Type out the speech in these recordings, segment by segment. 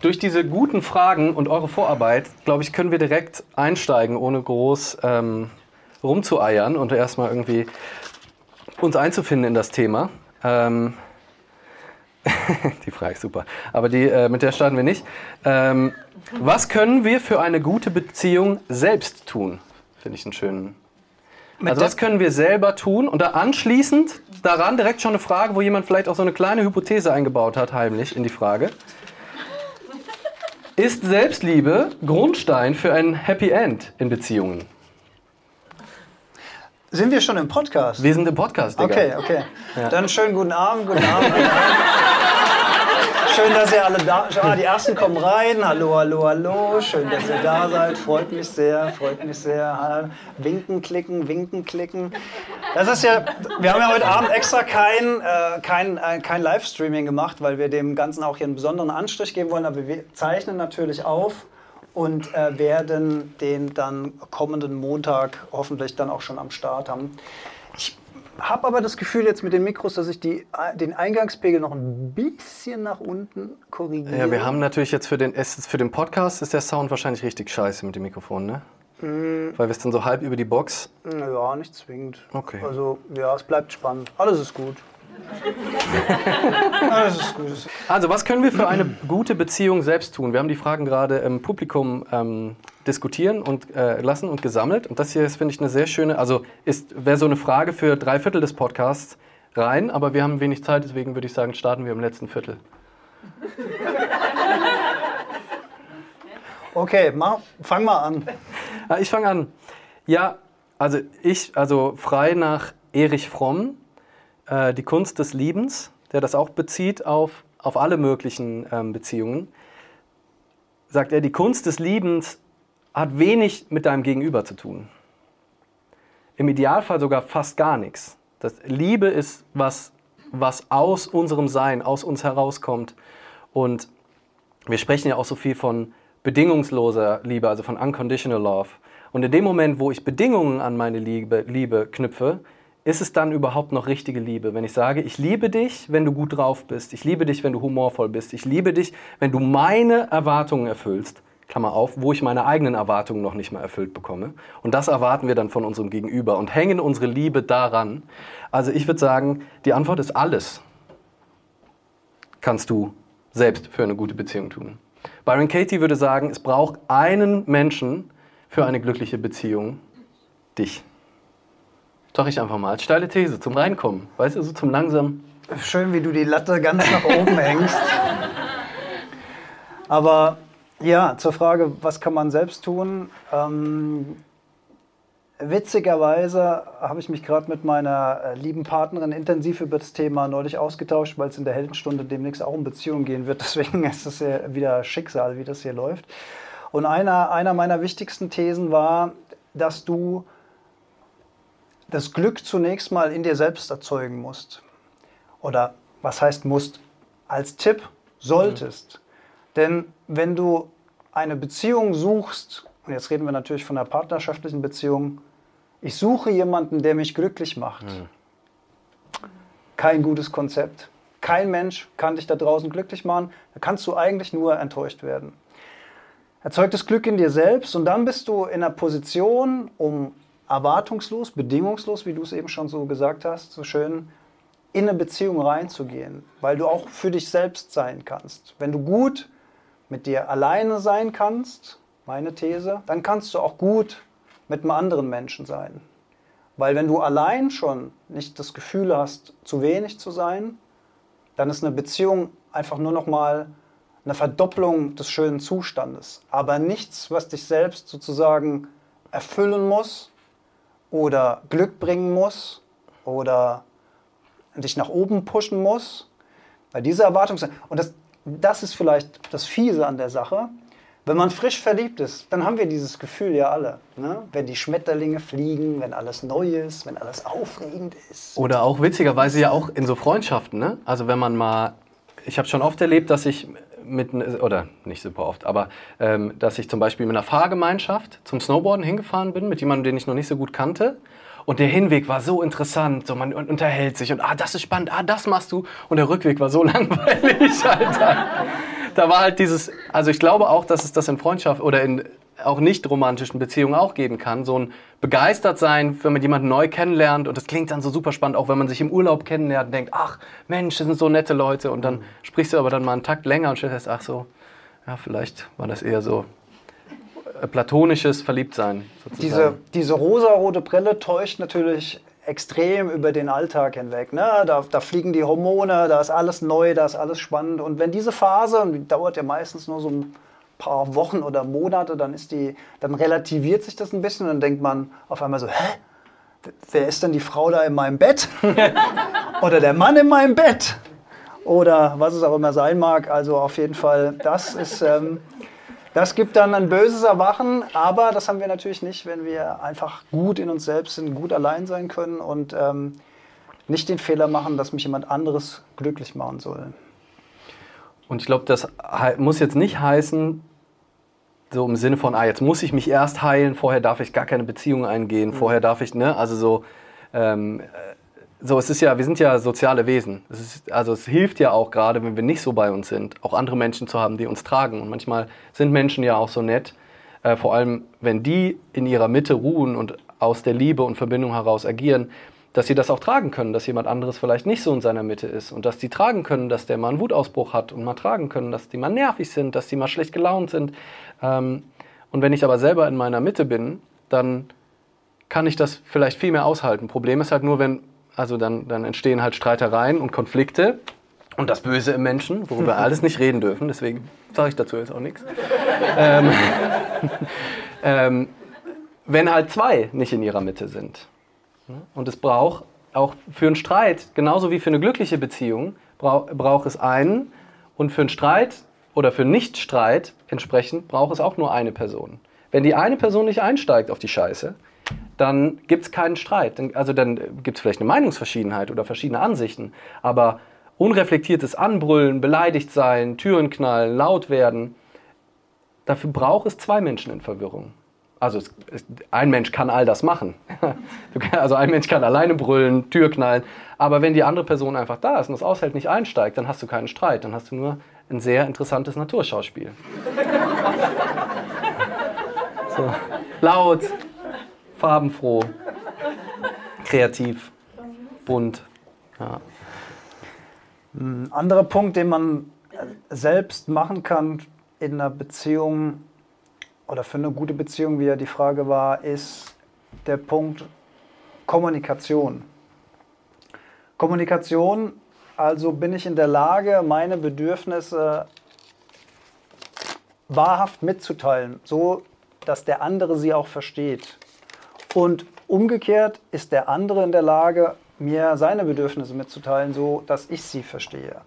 durch diese guten Fragen und eure Vorarbeit, glaube ich, können wir direkt einsteigen, ohne groß ähm, rumzueiern und erstmal irgendwie uns einzufinden in das Thema. Ähm, die Frage ist super, aber die, äh, mit der starten wir nicht. Ähm, was können wir für eine gute Beziehung selbst tun? Finde ich einen schönen. also was können wir selber tun? Und da anschließend daran direkt schon eine Frage, wo jemand vielleicht auch so eine kleine Hypothese eingebaut hat, heimlich in die Frage. Ist Selbstliebe Grundstein für ein Happy End in Beziehungen? Sind wir schon im Podcast? Wir sind im Podcast, Digga. Okay, okay. Ja. Dann schönen guten Abend, guten Abend. Schön, dass ihr alle da seid. Ah, die ersten kommen rein. Hallo, hallo, hallo. Schön, dass ihr da seid. Freut mich sehr, freut mich sehr. Winken, klicken, winken, klicken. Das ist ja, wir haben ja heute Abend extra kein, äh, kein, äh, kein Livestreaming gemacht, weil wir dem Ganzen auch hier einen besonderen Anstrich geben wollen. Aber wir zeichnen natürlich auf und äh, werden den dann kommenden Montag hoffentlich dann auch schon am Start haben. Ich habe aber das Gefühl jetzt mit den Mikros, dass ich die, den Eingangspegel noch ein bisschen nach unten korrigiere. Ja, wir haben natürlich jetzt für den, für den Podcast ist der Sound wahrscheinlich richtig scheiße mit dem Mikrofon, ne? Mm. Weil wir es dann so halb über die Box. Ja, nicht zwingend. Okay. Also, ja, es bleibt spannend. Alles ist gut. Alles ist gut. Also, was können wir für eine gute Beziehung selbst tun? Wir haben die Fragen gerade im Publikum ähm, diskutieren und äh, lassen und gesammelt. Und das hier ist, finde ich, eine sehr schöne, also wäre so eine Frage für drei Viertel des Podcasts rein, aber wir haben wenig Zeit, deswegen würde ich sagen, starten wir im letzten Viertel. Okay, mach, fang mal an. Ah, ich fange an. Ja, also ich, also frei nach Erich Fromm, äh, die Kunst des Liebens, der das auch bezieht auf, auf alle möglichen ähm, Beziehungen, sagt er, die Kunst des Liebens hat wenig mit deinem Gegenüber zu tun. Im Idealfall sogar fast gar nichts. Das Liebe ist was, was aus unserem Sein, aus uns herauskommt. Und wir sprechen ja auch so viel von bedingungsloser Liebe, also von unconditional love. Und in dem Moment, wo ich Bedingungen an meine Liebe, Liebe knüpfe, ist es dann überhaupt noch richtige Liebe? Wenn ich sage, ich liebe dich, wenn du gut drauf bist, ich liebe dich, wenn du humorvoll bist, ich liebe dich, wenn du meine Erwartungen erfüllst, Klammer auf, wo ich meine eigenen Erwartungen noch nicht mal erfüllt bekomme. Und das erwarten wir dann von unserem Gegenüber und hängen unsere Liebe daran. Also ich würde sagen, die Antwort ist alles. Kannst du selbst für eine gute Beziehung tun. Byron Katie würde sagen, es braucht einen Menschen für eine glückliche Beziehung. Dich. Sag ich einfach mal als steile These zum Reinkommen. Weißt du, so zum langsam. Schön, wie du die Latte ganz nach oben hängst. Aber ja, zur Frage, was kann man selbst tun? Ähm, witzigerweise habe ich mich gerade mit meiner äh, lieben Partnerin intensiv über das Thema neulich ausgetauscht, weil es in der Heldenstunde demnächst auch um Beziehungen gehen wird. Deswegen ist es ja wieder Schicksal, wie das hier läuft. Und einer, einer meiner wichtigsten Thesen war, dass du das Glück zunächst mal in dir selbst erzeugen musst. Oder was heißt musst? Als Tipp solltest. Mhm. Denn wenn du eine Beziehung suchst, und jetzt reden wir natürlich von einer partnerschaftlichen Beziehung, ich suche jemanden, der mich glücklich macht. Mhm. Kein gutes Konzept. Kein Mensch kann dich da draußen glücklich machen. Da kannst du eigentlich nur enttäuscht werden. Erzeugt das Glück in dir selbst und dann bist du in einer Position, um erwartungslos, bedingungslos, wie du es eben schon so gesagt hast, so schön, in eine Beziehung reinzugehen, weil du auch für dich selbst sein kannst. Wenn du gut mit dir alleine sein kannst, meine These, dann kannst du auch gut mit einem anderen Menschen sein. Weil wenn du allein schon nicht das Gefühl hast, zu wenig zu sein, dann ist eine Beziehung einfach nur noch mal eine Verdopplung des schönen Zustandes, aber nichts, was dich selbst sozusagen erfüllen muss oder Glück bringen muss oder dich nach oben pushen muss. Weil diese Erwartung und das, das ist vielleicht das Fiese an der Sache. Wenn man frisch verliebt ist, dann haben wir dieses Gefühl ja alle. Ne? Wenn die Schmetterlinge fliegen, wenn alles neu ist, wenn alles aufregend ist. Oder auch witzigerweise ja auch in so Freundschaften. Ne? Also wenn man mal, ich habe schon oft erlebt, dass ich mit, oder nicht super oft, aber ähm, dass ich zum Beispiel mit einer Fahrgemeinschaft zum Snowboarden hingefahren bin, mit jemandem, den ich noch nicht so gut kannte. Und der Hinweg war so interessant, so man unterhält sich und ah, das ist spannend, ah, das machst du. Und der Rückweg war so langweilig, Alter. da war halt dieses, also ich glaube auch, dass es das in Freundschaft oder in auch nicht romantischen Beziehungen auch geben kann. So ein begeistert sein, wenn man jemanden neu kennenlernt und das klingt dann so super spannend, auch wenn man sich im Urlaub kennenlernt und denkt, ach Mensch, das sind so nette Leute und dann sprichst du aber dann mal einen Takt länger und stellst fest, ach so, ja, vielleicht war das eher so äh, platonisches Verliebtsein. Sozusagen. Diese, diese rosarote Brille täuscht natürlich extrem über den Alltag hinweg. Ne? Da, da, fliegen die Hormone, da ist alles neu, da ist alles spannend. Und wenn diese Phase, und die dauert ja meistens nur so ein paar Wochen oder Monate, dann ist die, dann relativiert sich das ein bisschen und dann denkt man auf einmal so, hä? Wer ist denn die Frau da in meinem Bett? oder der Mann in meinem Bett? Oder was es auch immer sein mag. Also auf jeden Fall, das ist. Ähm, das gibt dann ein böses Erwachen, aber das haben wir natürlich nicht, wenn wir einfach gut in uns selbst sind, gut allein sein können und ähm, nicht den Fehler machen, dass mich jemand anderes glücklich machen soll. Und ich glaube, das muss jetzt nicht heißen, so im Sinne von, ah, jetzt muss ich mich erst heilen, vorher darf ich gar keine Beziehung eingehen, mhm. vorher darf ich, ne, also so, ähm, so, es ist ja, wir sind ja soziale Wesen. Es ist, also es hilft ja auch gerade, wenn wir nicht so bei uns sind, auch andere Menschen zu haben, die uns tragen. Und manchmal sind Menschen ja auch so nett, äh, vor allem wenn die in ihrer Mitte ruhen und aus der Liebe und Verbindung heraus agieren, dass sie das auch tragen können, dass jemand anderes vielleicht nicht so in seiner Mitte ist und dass die tragen können, dass der mal einen Wutausbruch hat und mal tragen können, dass die mal nervig sind, dass die mal schlecht gelaunt sind. Ähm, und wenn ich aber selber in meiner Mitte bin, dann kann ich das vielleicht viel mehr aushalten. Problem ist halt nur, wenn also dann, dann entstehen halt Streitereien und Konflikte und das Böse im Menschen, worüber wir alles nicht reden dürfen, deswegen sage ich dazu jetzt auch nichts. ähm, ähm, wenn halt zwei nicht in ihrer Mitte sind. Und es braucht auch für einen Streit, genauso wie für eine glückliche Beziehung, braucht brauch es einen. Und für einen Streit oder für einen Nichtstreit entsprechend braucht es auch nur eine Person. Wenn die eine Person nicht einsteigt auf die Scheiße, dann gibt es keinen Streit. Also dann gibt es vielleicht eine Meinungsverschiedenheit oder verschiedene Ansichten. Aber unreflektiertes Anbrüllen, beleidigt sein, Türen knallen, laut werden, dafür braucht es zwei Menschen in Verwirrung. Also es, es, ein Mensch kann all das machen. also ein Mensch kann alleine brüllen, Tür knallen. Aber wenn die andere Person einfach da ist und das aushält, nicht einsteigt, dann hast du keinen Streit. Dann hast du nur ein sehr interessantes Naturschauspiel. so. Laut, farbenfroh, kreativ, bunt. Ja. Ein anderer Punkt, den man selbst machen kann in einer Beziehung oder für eine gute Beziehung, wie ja die Frage war, ist der Punkt Kommunikation. Kommunikation, also bin ich in der Lage, meine Bedürfnisse wahrhaft mitzuteilen, so dass der andere sie auch versteht. Und umgekehrt ist der andere in der Lage, mir seine Bedürfnisse mitzuteilen, so dass ich sie verstehe.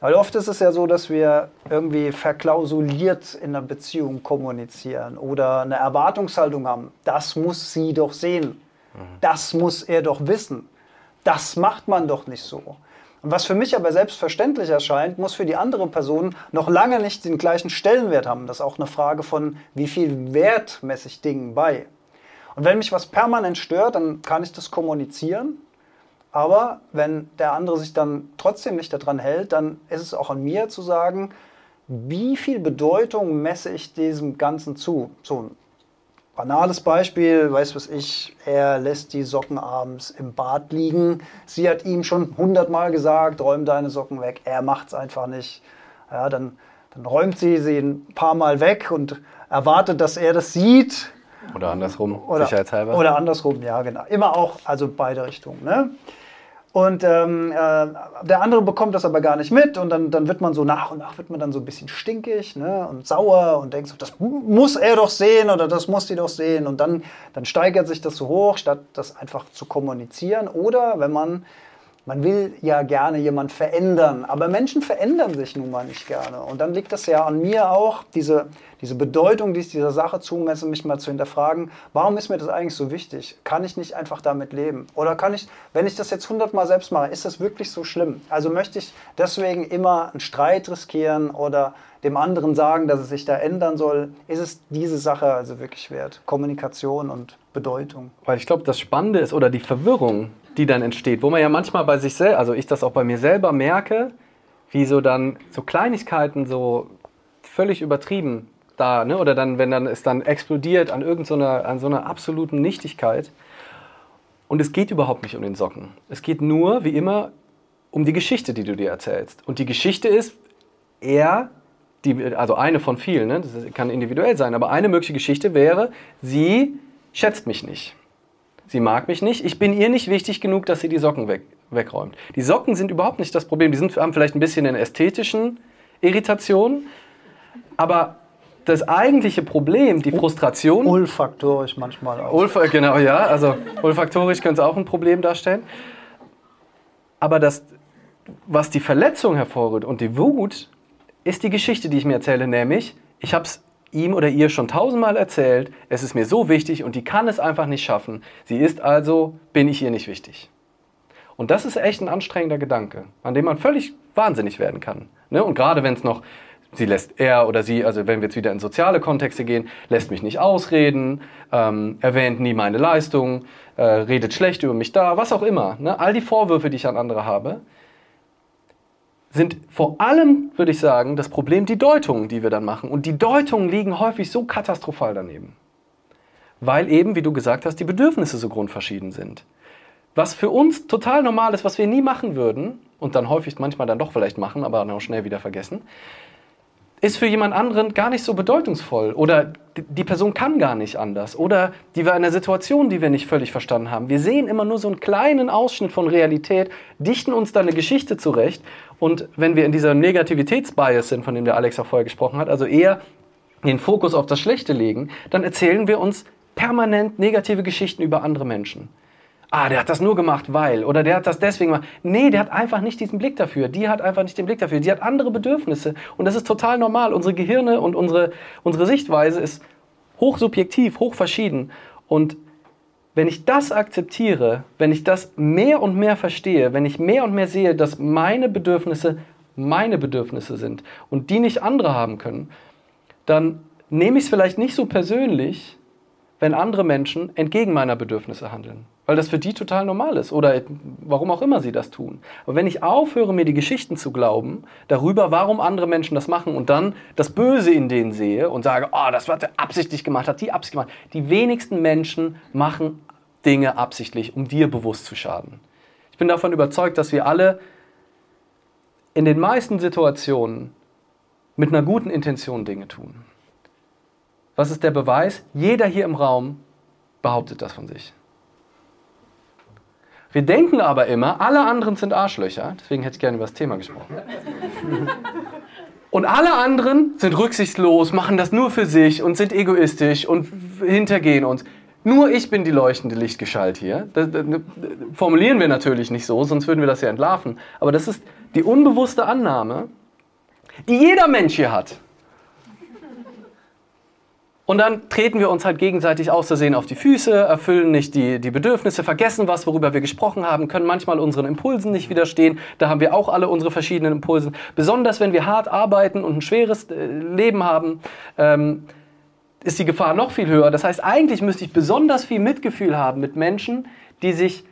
Weil oft ist es ja so, dass wir irgendwie verklausuliert in einer Beziehung kommunizieren oder eine Erwartungshaltung haben. Das muss sie doch sehen. Das muss er doch wissen. Das macht man doch nicht so. Und was für mich aber selbstverständlich erscheint, muss für die andere Person noch lange nicht den gleichen Stellenwert haben. Das ist auch eine Frage von, wie viel Wert messe ich Dingen bei. Und wenn mich was permanent stört, dann kann ich das kommunizieren. Aber wenn der andere sich dann trotzdem nicht daran hält, dann ist es auch an mir zu sagen, wie viel Bedeutung messe ich diesem Ganzen zu? So ein banales Beispiel, weiß was ich, er lässt die Socken abends im Bad liegen. Sie hat ihm schon hundertmal gesagt, räum deine Socken weg. Er macht es einfach nicht. Ja, dann, dann räumt sie sie ein paar Mal weg und erwartet, dass er das sieht. Oder andersrum, oder, sicherheitshalber. Oder andersrum, ja, genau. Immer auch, also beide Richtungen. Ne? Und ähm, äh, der andere bekommt das aber gar nicht mit und dann, dann wird man so nach und nach wird man dann so ein bisschen stinkig ne, und sauer und denkt so, das muss er doch sehen oder das muss die doch sehen und dann, dann steigert sich das so hoch, statt das einfach zu kommunizieren. Oder wenn man man will ja gerne jemand verändern, aber Menschen verändern sich nun mal nicht gerne. Und dann liegt das ja an mir auch, diese, diese Bedeutung, die ich dieser Sache zumesse, mich mal zu hinterfragen, warum ist mir das eigentlich so wichtig? Kann ich nicht einfach damit leben? Oder kann ich, wenn ich das jetzt hundertmal selbst mache, ist das wirklich so schlimm? Also möchte ich deswegen immer einen Streit riskieren oder dem anderen sagen, dass es sich da ändern soll? Ist es diese Sache also wirklich wert? Kommunikation und Bedeutung. Weil ich glaube, das Spannende ist, oder die Verwirrung, die dann entsteht, wo man ja manchmal bei sich selbst, also ich das auch bei mir selber merke, wie so dann so Kleinigkeiten so völlig übertrieben da, ne? oder dann, wenn dann es dann explodiert an irgendeiner, an so einer absoluten Nichtigkeit. Und es geht überhaupt nicht um den Socken. Es geht nur, wie immer, um die Geschichte, die du dir erzählst. Und die Geschichte ist, er, die, also eine von vielen, ne? das kann individuell sein, aber eine mögliche Geschichte wäre, sie schätzt mich nicht. Sie mag mich nicht. Ich bin ihr nicht wichtig genug, dass sie die Socken weg, wegräumt. Die Socken sind überhaupt nicht das Problem. Die sind, haben vielleicht ein bisschen eine ästhetischen Irritation, aber das eigentliche Problem, die Frustration. Olfaktorisch manchmal auch. Olf genau, ja. Also olfaktorisch könnte es auch ein Problem darstellen. Aber das, was die Verletzung hervorrührt und die Wut, ist die Geschichte, die ich mir erzähle, nämlich, ich habe es ihm oder ihr schon tausendmal erzählt, es ist mir so wichtig und die kann es einfach nicht schaffen. Sie ist also, bin ich ihr nicht wichtig. Und das ist echt ein anstrengender Gedanke, an dem man völlig wahnsinnig werden kann. Ne? Und gerade wenn es noch sie lässt er oder sie, also wenn wir jetzt wieder in soziale Kontexte gehen, lässt mich nicht ausreden, ähm, erwähnt nie meine Leistung, äh, redet schlecht über mich da, was auch immer. Ne? All die Vorwürfe, die ich an andere habe, sind vor allem, würde ich sagen, das Problem die Deutungen, die wir dann machen. Und die Deutungen liegen häufig so katastrophal daneben. Weil eben, wie du gesagt hast, die Bedürfnisse so grundverschieden sind. Was für uns total normal ist, was wir nie machen würden, und dann häufig manchmal dann doch vielleicht machen, aber dann auch schnell wieder vergessen, ist für jemand anderen gar nicht so bedeutungsvoll oder die Person kann gar nicht anders. Oder die war in einer Situation, die wir nicht völlig verstanden haben. Wir sehen immer nur so einen kleinen Ausschnitt von Realität, dichten uns da eine Geschichte zurecht. Und wenn wir in dieser Negativitätsbias sind, von dem der Alex auch vorher gesprochen hat, also eher den Fokus auf das Schlechte legen, dann erzählen wir uns permanent negative Geschichten über andere Menschen ah, der hat das nur gemacht, weil, oder der hat das deswegen gemacht. Nee, der hat einfach nicht diesen Blick dafür. Die hat einfach nicht den Blick dafür. Die hat andere Bedürfnisse. Und das ist total normal. Unsere Gehirne und unsere, unsere Sichtweise ist hochsubjektiv, hochverschieden. Und wenn ich das akzeptiere, wenn ich das mehr und mehr verstehe, wenn ich mehr und mehr sehe, dass meine Bedürfnisse meine Bedürfnisse sind und die nicht andere haben können, dann nehme ich es vielleicht nicht so persönlich, wenn andere Menschen entgegen meiner Bedürfnisse handeln weil das für die total normal ist oder warum auch immer sie das tun. Aber wenn ich aufhöre, mir die Geschichten zu glauben, darüber, warum andere Menschen das machen und dann das Böse in denen sehe und sage, oh, das hat er absichtlich gemacht, hat die absichtlich gemacht. Die wenigsten Menschen machen Dinge absichtlich, um dir bewusst zu schaden. Ich bin davon überzeugt, dass wir alle in den meisten Situationen mit einer guten Intention Dinge tun. Was ist der Beweis? Jeder hier im Raum behauptet das von sich. Wir denken aber immer, alle anderen sind Arschlöcher. Deswegen hätte ich gerne über das Thema gesprochen. Und alle anderen sind rücksichtslos, machen das nur für sich und sind egoistisch und hintergehen uns. Nur ich bin die leuchtende Lichtgestalt hier. Das, das, das formulieren wir natürlich nicht so, sonst würden wir das ja entlarven. Aber das ist die unbewusste Annahme, die jeder Mensch hier hat. Und dann treten wir uns halt gegenseitig aus Versehen auf die Füße, erfüllen nicht die, die Bedürfnisse, vergessen was, worüber wir gesprochen haben, können manchmal unseren Impulsen nicht widerstehen. Da haben wir auch alle unsere verschiedenen Impulsen. Besonders wenn wir hart arbeiten und ein schweres äh, Leben haben, ähm, ist die Gefahr noch viel höher. Das heißt, eigentlich müsste ich besonders viel Mitgefühl haben mit Menschen, die sich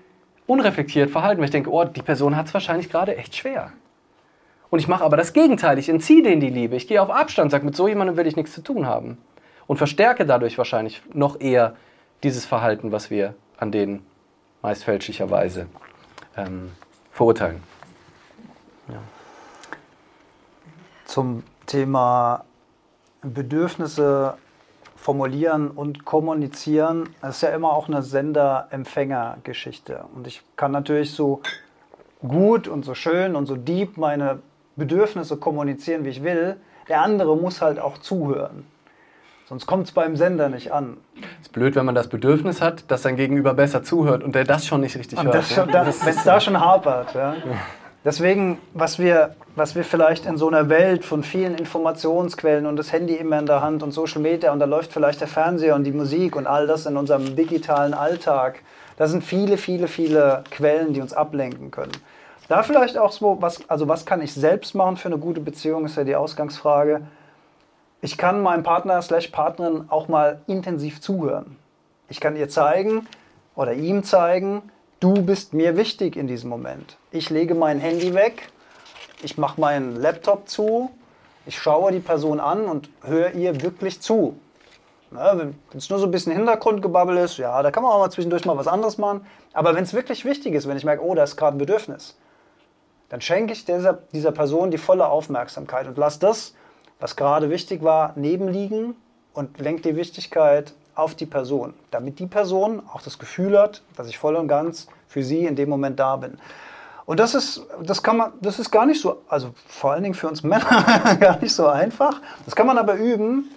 unreflektiert verhalten. Weil ich denke, oh, die Person hat es wahrscheinlich gerade echt schwer. Und ich mache aber das Gegenteil. Ich entziehe denen die Liebe. Ich gehe auf Abstand, sage, mit so jemandem will ich nichts zu tun haben und verstärke dadurch wahrscheinlich noch eher dieses Verhalten, was wir an denen meist fälschlicherweise ähm, verurteilen. Ja. Zum Thema Bedürfnisse formulieren und kommunizieren, das ist ja immer auch eine Sender-Empfänger-Geschichte. Und ich kann natürlich so gut und so schön und so deep meine Bedürfnisse kommunizieren, wie ich will. Der andere muss halt auch zuhören. Sonst kommt es beim Sender nicht an. Ist blöd, wenn man das Bedürfnis hat, dass sein Gegenüber besser zuhört und der das schon nicht richtig und hört. Ne? Wenn es da schon hapert. Ja. Deswegen, was wir, was wir vielleicht in so einer Welt von vielen Informationsquellen und das Handy immer in der Hand und Social Media und da läuft vielleicht der Fernseher und die Musik und all das in unserem digitalen Alltag, da sind viele, viele, viele Quellen, die uns ablenken können. Da vielleicht auch so, was, also was kann ich selbst machen für eine gute Beziehung, ist ja die Ausgangsfrage ich kann meinem Partner slash Partnerin auch mal intensiv zuhören. Ich kann ihr zeigen oder ihm zeigen, du bist mir wichtig in diesem Moment. Ich lege mein Handy weg, ich mache meinen Laptop zu ich schaue die Person an und höre ihr wirklich zu. Ja, wenn es nur so ein bisschen Hintergrundgebabbel ist, ja, da kann man auch mal zwischendurch mal was anderes machen. Aber wenn es wirklich wichtig ist, wenn ich merke, oh, da ist gerade ein Bedürfnis, dann schenke ich dieser, dieser Person die volle Aufmerksamkeit und lasse das, was gerade wichtig war, nebenliegen und lenke die Wichtigkeit auf die Person, damit die Person auch das Gefühl hat, dass ich voll und ganz für sie in dem Moment da bin. Und das ist, das kann man, das ist gar nicht so, also vor allen Dingen für uns Männer gar nicht so einfach. Das kann man aber üben.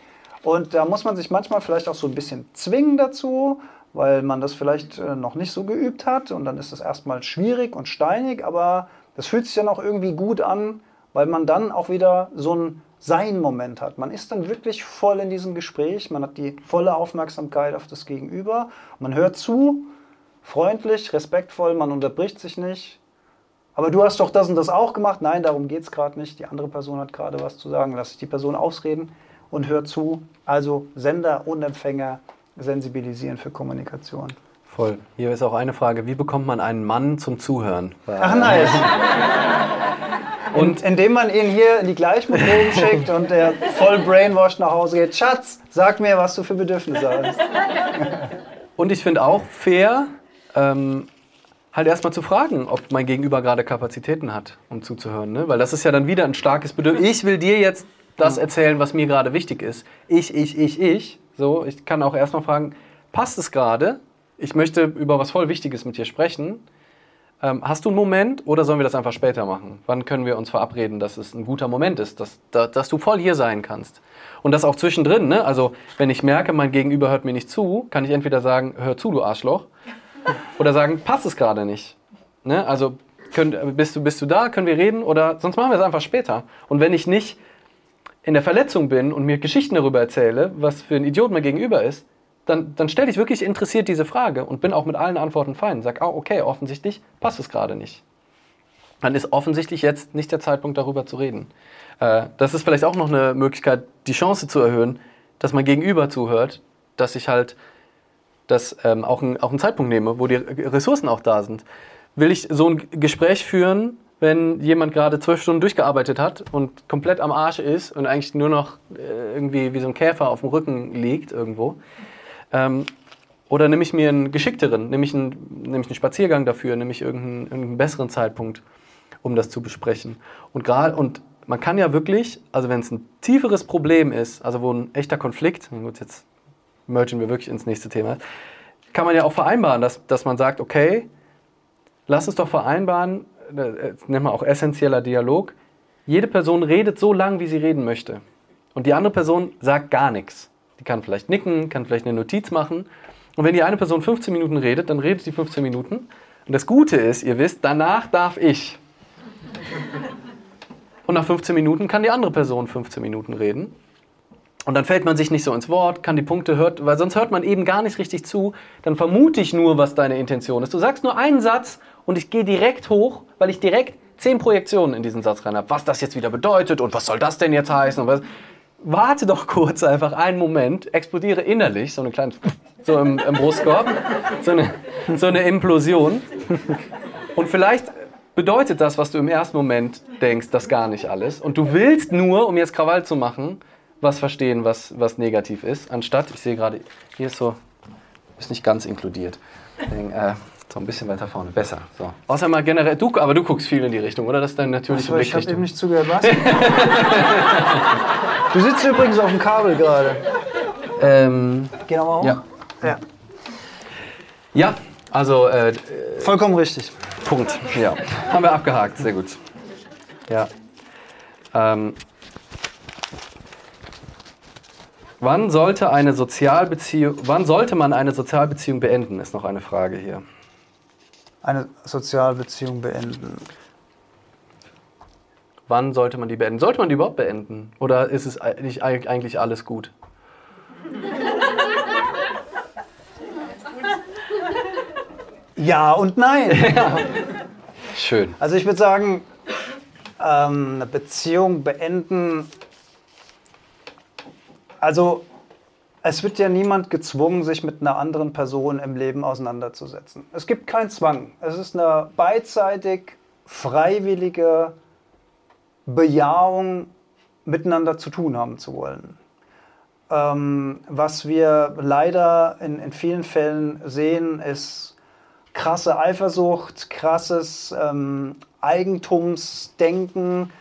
Und da muss man sich manchmal vielleicht auch so ein bisschen zwingen dazu, weil man das vielleicht äh, noch nicht so geübt hat. Und dann ist es erstmal schwierig und steinig, aber das fühlt sich dann auch irgendwie gut an, weil man dann auch wieder so ein Sein-Moment hat. Man ist dann wirklich voll in diesem Gespräch, man hat die volle Aufmerksamkeit auf das Gegenüber, man hört zu, freundlich, respektvoll, man unterbricht sich nicht. Aber du hast doch das und das auch gemacht. Nein, darum geht es gerade nicht. Die andere Person hat gerade was zu sagen. Lass ich die Person ausreden und hört zu. Also Sender und Empfänger sensibilisieren für Kommunikation. Voll. Hier ist auch eine Frage, wie bekommt man einen Mann zum Zuhören? Ach nice. Und indem man ihn hier in die Gleichmotoren schickt und der voll brainwashed nach Hause geht, Schatz, sag mir, was du für Bedürfnisse hast. Und ich finde auch fair, ähm, halt erstmal zu fragen, ob mein Gegenüber gerade Kapazitäten hat, um zuzuhören. Ne? Weil das ist ja dann wieder ein starkes Bedürfnis. Ich will dir jetzt das erzählen, was mir gerade wichtig ist. Ich, ich, ich, ich. So, ich kann auch erstmal fragen, passt es gerade? ich möchte über was voll Wichtiges mit dir sprechen. Ähm, hast du einen Moment oder sollen wir das einfach später machen? Wann können wir uns verabreden, dass es ein guter Moment ist, dass, dass, dass du voll hier sein kannst? Und das auch zwischendrin, ne? Also, wenn ich merke, mein Gegenüber hört mir nicht zu, kann ich entweder sagen, hör zu, du Arschloch, oder sagen, passt es gerade nicht. Ne? Also, könnt, bist, du, bist du da, können wir reden, oder sonst machen wir es einfach später. Und wenn ich nicht in der Verletzung bin und mir Geschichten darüber erzähle, was für ein Idiot mein Gegenüber ist, dann, dann stelle ich wirklich interessiert diese Frage und bin auch mit allen Antworten fein. Sag, oh, okay, offensichtlich passt es gerade nicht. Dann ist offensichtlich jetzt nicht der Zeitpunkt, darüber zu reden. Äh, das ist vielleicht auch noch eine Möglichkeit, die Chance zu erhöhen, dass mein Gegenüber zuhört, dass ich halt das ähm, auch, ein, auch einen Zeitpunkt nehme, wo die Ressourcen auch da sind. Will ich so ein Gespräch führen, wenn jemand gerade zwölf Stunden durchgearbeitet hat und komplett am Arsch ist und eigentlich nur noch äh, irgendwie wie so ein Käfer auf dem Rücken liegt irgendwo? Ähm, oder nehme ich mir einen geschickteren, nehme ich einen, nehme ich einen Spaziergang dafür, nehme ich irgendeinen, irgendeinen besseren Zeitpunkt, um das zu besprechen. Und gerade und man kann ja wirklich, also wenn es ein tieferes Problem ist, also wo ein echter Konflikt, gut, jetzt mergen wir wirklich ins nächste Thema, kann man ja auch vereinbaren, dass, dass man sagt, okay, lass uns doch vereinbaren, äh, nennt man auch essentieller Dialog, jede Person redet so lang, wie sie reden möchte. Und die andere Person sagt gar nichts. Die kann vielleicht nicken, kann vielleicht eine Notiz machen. Und wenn die eine Person 15 Minuten redet, dann redet sie 15 Minuten. Und das Gute ist, ihr wisst, danach darf ich. Und nach 15 Minuten kann die andere Person 15 Minuten reden. Und dann fällt man sich nicht so ins Wort, kann die Punkte hört, weil sonst hört man eben gar nicht richtig zu. Dann vermute ich nur, was deine Intention ist. Du sagst nur einen Satz und ich gehe direkt hoch, weil ich direkt zehn Projektionen in diesen Satz rein habe. Was das jetzt wieder bedeutet und was soll das denn jetzt heißen? Und was warte doch kurz einfach einen Moment, explodiere innerlich, so eine kleine, so im, im Brustkorb, so eine, so eine Implosion. Und vielleicht bedeutet das, was du im ersten Moment denkst, das gar nicht alles. Und du willst nur, um jetzt Krawall zu machen, was verstehen, was, was negativ ist, anstatt, ich sehe gerade, hier ist so, ist nicht ganz inkludiert. Deswegen, äh, so ein bisschen weiter vorne, besser. So. Außer mal generell, du, aber du guckst viel in die Richtung, oder? Das ist deine natürliche Blickrichtung. Ich habe eben nicht zugehört, was? du sitzt übrigens auf dem Kabel gerade. Ähm, Geh nochmal hoch. Ja. ja. Ja, also... Äh, Vollkommen richtig. Punkt, ja. Haben wir abgehakt, sehr gut. Ja. Ähm, wann sollte eine Sozialbeziehung, wann sollte man eine Sozialbeziehung beenden, ist noch eine Frage hier eine Sozialbeziehung beenden? Wann sollte man die beenden? Sollte man die überhaupt beenden? Oder ist es nicht eigentlich alles gut? Ja und nein. Ja. Schön. Also ich würde sagen, ähm, eine Beziehung beenden. Also es wird ja niemand gezwungen, sich mit einer anderen Person im Leben auseinanderzusetzen. Es gibt keinen Zwang. Es ist eine beidseitig freiwillige Bejahung miteinander zu tun haben zu wollen. Ähm, was wir leider in, in vielen Fällen sehen, ist krasse Eifersucht, krasses ähm, Eigentumsdenken.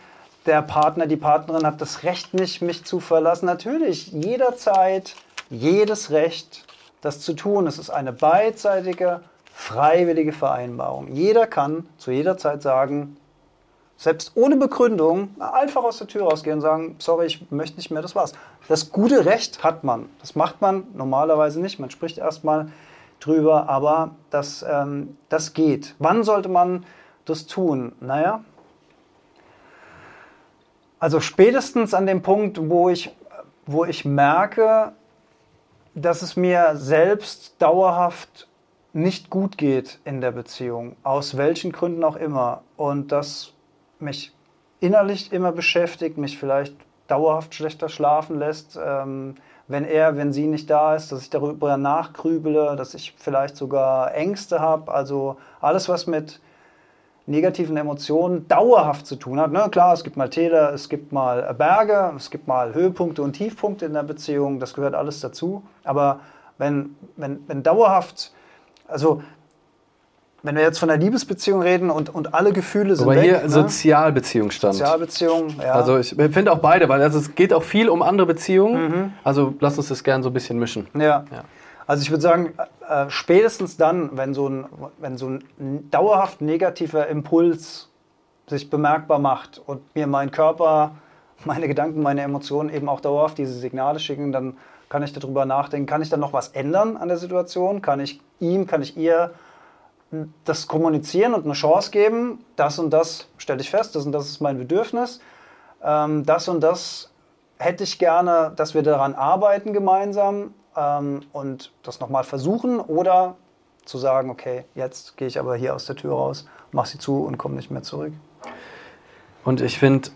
Der Partner, die Partnerin hat das Recht nicht, mich zu verlassen. Natürlich, jederzeit, jedes Recht, das zu tun. Es ist eine beidseitige, freiwillige Vereinbarung. Jeder kann zu jeder Zeit sagen, selbst ohne Begründung, einfach aus der Tür rausgehen und sagen, sorry, ich möchte nicht mehr, das war's. Das gute Recht hat man. Das macht man normalerweise nicht. Man spricht erstmal drüber, aber das, ähm, das geht. Wann sollte man das tun? Naja, also spätestens an dem Punkt, wo ich, wo ich merke, dass es mir selbst dauerhaft nicht gut geht in der Beziehung, aus welchen Gründen auch immer. Und das mich innerlich immer beschäftigt, mich vielleicht dauerhaft schlechter schlafen lässt, ähm, wenn er, wenn sie nicht da ist, dass ich darüber nachgrübele, dass ich vielleicht sogar Ängste habe. Also alles, was mit negativen Emotionen dauerhaft zu tun hat. Ne? Klar, es gibt mal Täler, es gibt mal Berge, es gibt mal Höhepunkte und Tiefpunkte in der Beziehung, das gehört alles dazu. Aber wenn, wenn, wenn dauerhaft, also wenn wir jetzt von der Liebesbeziehung reden und, und alle Gefühle sind Aber weg, hier ne? Sozialbeziehung stand. Sozialbeziehung, ja. Also ich finde auch beide, weil also es geht auch viel um andere Beziehungen. Also lass uns das gerne so ein bisschen mischen. ja. Ja. Also ich würde sagen, äh, spätestens dann, wenn so, ein, wenn so ein dauerhaft negativer Impuls sich bemerkbar macht und mir mein Körper, meine Gedanken, meine Emotionen eben auch dauerhaft diese Signale schicken, dann kann ich darüber nachdenken, kann ich dann noch was ändern an der Situation? Kann ich ihm, kann ich ihr das kommunizieren und eine Chance geben? Das und das stelle ich fest, das und das ist mein Bedürfnis. Ähm, das und das hätte ich gerne, dass wir daran arbeiten gemeinsam ähm, und das nochmal versuchen oder zu sagen, okay, jetzt gehe ich aber hier aus der Tür raus, mach sie zu und komme nicht mehr zurück. Und ich finde,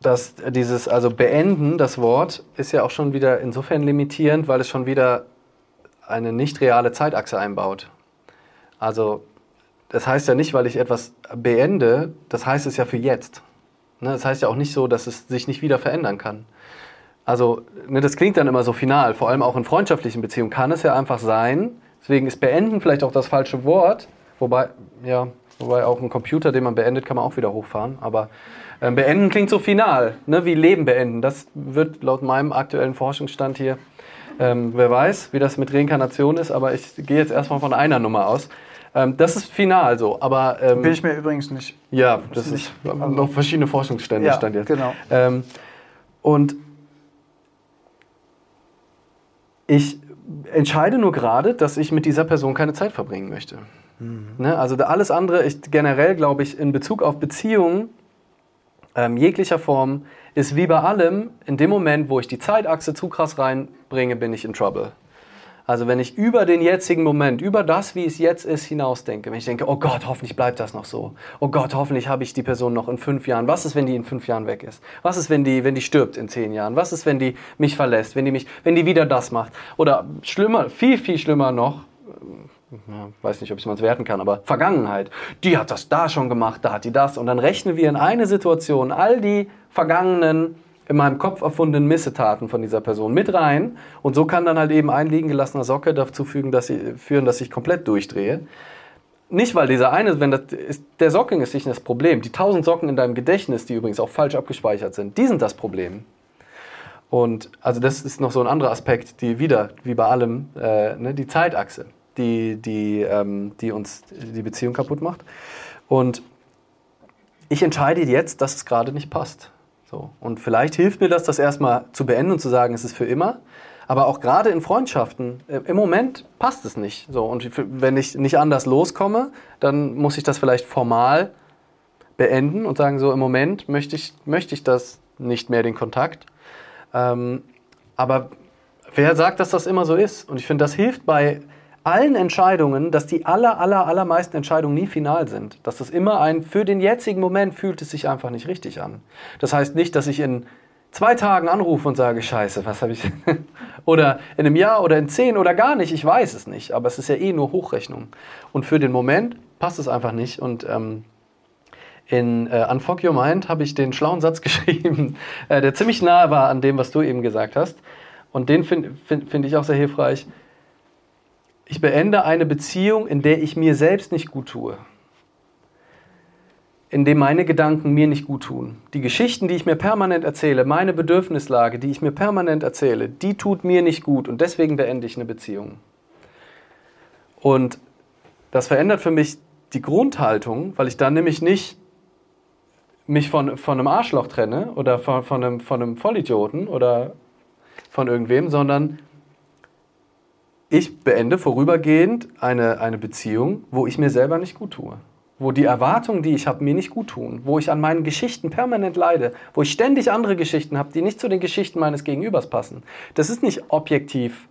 dass dieses, also beenden, das Wort, ist ja auch schon wieder insofern limitierend, weil es schon wieder eine nicht reale Zeitachse einbaut. Also, das heißt ja nicht, weil ich etwas beende, das heißt es ja für jetzt. Ne? Das heißt ja auch nicht so, dass es sich nicht wieder verändern kann. Also, ne, das klingt dann immer so final, vor allem auch in freundschaftlichen Beziehungen kann es ja einfach sein. Deswegen ist beenden vielleicht auch das falsche Wort, wobei, ja, wobei auch ein Computer, den man beendet, kann man auch wieder hochfahren. Aber ähm, beenden klingt so final, ne, wie Leben beenden. Das wird laut meinem aktuellen Forschungsstand hier, ähm, wer weiß, wie das mit Reinkarnation ist, aber ich gehe jetzt erstmal von einer Nummer aus. Ähm, das ist final so, aber ähm, Bin ich mir übrigens nicht. ja, das ist nicht- noch verschiedene Forschungsstände Ja, stand jetzt. genau. Ähm, und ich entscheide nur gerade, dass ich mit dieser Person keine Zeit verbringen möchte. Ne? Also alles andere, ich, generell glaube ich, in Bezug auf Beziehungen ähm, jeglicher Form, ist wie bei allem, in dem Moment, wo ich die Zeitachse zu krass reinbringe, bin ich in Trouble. Also wenn ich über den jetzigen Moment, über das, wie es jetzt ist, hinausdenke, wenn ich denke, oh Gott, hoffentlich bleibt das noch so. Oh Gott, hoffentlich habe ich die Person noch in fünf Jahren. Was ist, wenn die in fünf Jahren weg ist? Was ist, wenn die, wenn die stirbt in zehn Jahren? Was ist, wenn die mich verlässt? Wenn die mich, wenn die wieder das macht? Oder schlimmer, viel, viel schlimmer noch, ja, weiß nicht, ob ich es werten kann, aber Vergangenheit. Die hat das da schon gemacht, da hat die das. Und dann rechnen wir in eine Situation all die vergangenen, in meinem Kopf erfundenen Missetaten von dieser Person mit rein. Und so kann dann halt eben ein liegen gelassener Socke dazu fügen, dass sie, führen, dass ich komplett durchdrehe. Nicht, weil dieser eine, wenn das ist, der Socken ist nicht das Problem. Die tausend Socken in deinem Gedächtnis, die übrigens auch falsch abgespeichert sind, die sind das Problem. Und also das ist noch so ein anderer Aspekt, die wieder, wie bei allem, äh, ne, die Zeitachse, die, die, ähm, die uns die Beziehung kaputt macht. Und ich entscheide jetzt, dass es gerade nicht passt. So. Und vielleicht hilft mir das, das erstmal zu beenden und zu sagen, es ist für immer. Aber auch gerade in Freundschaften, äh, im Moment passt es nicht. So. Und wenn ich nicht anders loskomme, dann muss ich das vielleicht formal beenden und sagen, so im Moment möchte ich, möchte ich das nicht mehr, den Kontakt. Ähm, aber wer sagt, dass das immer so ist? Und ich finde, das hilft bei allen Entscheidungen, dass die aller, aller, allermeisten Entscheidungen nie final sind. Dass das immer ein, für den jetzigen Moment fühlt es sich einfach nicht richtig an. Das heißt nicht, dass ich in zwei Tagen anrufe und sage, scheiße, was habe ich... oder in einem Jahr oder in zehn oder gar nicht, ich weiß es nicht. Aber es ist ja eh nur Hochrechnung. Und für den Moment passt es einfach nicht. Und ähm, in äh, Unfuck Your Mind habe ich den schlauen Satz geschrieben, äh, der ziemlich nahe war an dem, was du eben gesagt hast. Und den finde find, find ich auch sehr hilfreich. Ich beende eine Beziehung, in der ich mir selbst nicht gut tue. In dem meine Gedanken mir nicht gut tun. Die Geschichten, die ich mir permanent erzähle, meine Bedürfnislage, die ich mir permanent erzähle, die tut mir nicht gut und deswegen beende ich eine Beziehung. Und das verändert für mich die Grundhaltung, weil ich dann nämlich nicht mich von, von einem Arschloch trenne oder von, von, einem, von einem Vollidioten oder von irgendwem, sondern ich beende vorübergehend eine, eine Beziehung, wo ich mir selber nicht gut tue. Wo die Erwartungen, die ich habe, mir nicht gut tun. Wo ich an meinen Geschichten permanent leide. Wo ich ständig andere Geschichten habe, die nicht zu den Geschichten meines Gegenübers passen. Das ist nicht objektiv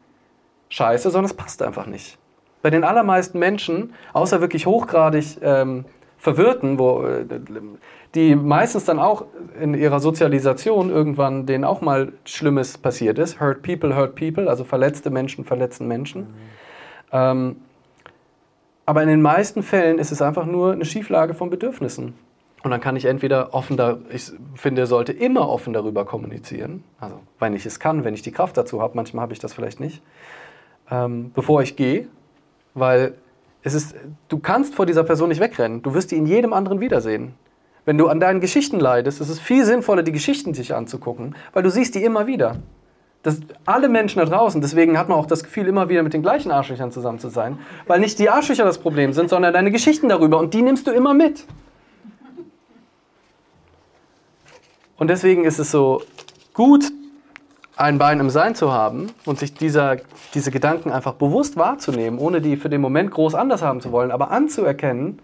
scheiße, sondern es passt einfach nicht. Bei den allermeisten Menschen, außer wirklich hochgradig ähm, Verwirrten, wo, äh, die meistens dann auch in ihrer Sozialisation irgendwann denen auch mal Schlimmes passiert ist. Hurt people, hurt people, also verletzte Menschen verletzen Menschen. Mhm. Ähm, aber in den meisten Fällen ist es einfach nur eine Schieflage von Bedürfnissen. Und dann kann ich entweder offen da, ich finde, er sollte immer offen darüber kommunizieren. Also, wenn ich es kann, wenn ich die Kraft dazu habe, manchmal habe ich das vielleicht nicht. Ähm, bevor ich gehe, weil es ist, du kannst vor dieser Person nicht wegrennen. Du wirst die in jedem anderen wiedersehen. Wenn du an deinen Geschichten leidest, ist es viel sinnvoller, die Geschichten sich anzugucken, weil du siehst die immer wieder. Das, alle Menschen da draußen, deswegen hat man auch das Gefühl, immer wieder mit den gleichen Arschlöchern zusammen zu sein, weil nicht die Arschlöcher das Problem sind, sondern deine Geschichten darüber und die nimmst du immer mit. Und deswegen ist es so gut, ein Bein im Sein zu haben und sich dieser, diese Gedanken einfach bewusst wahrzunehmen, ohne die für den Moment groß anders haben zu wollen, aber anzuerkennen,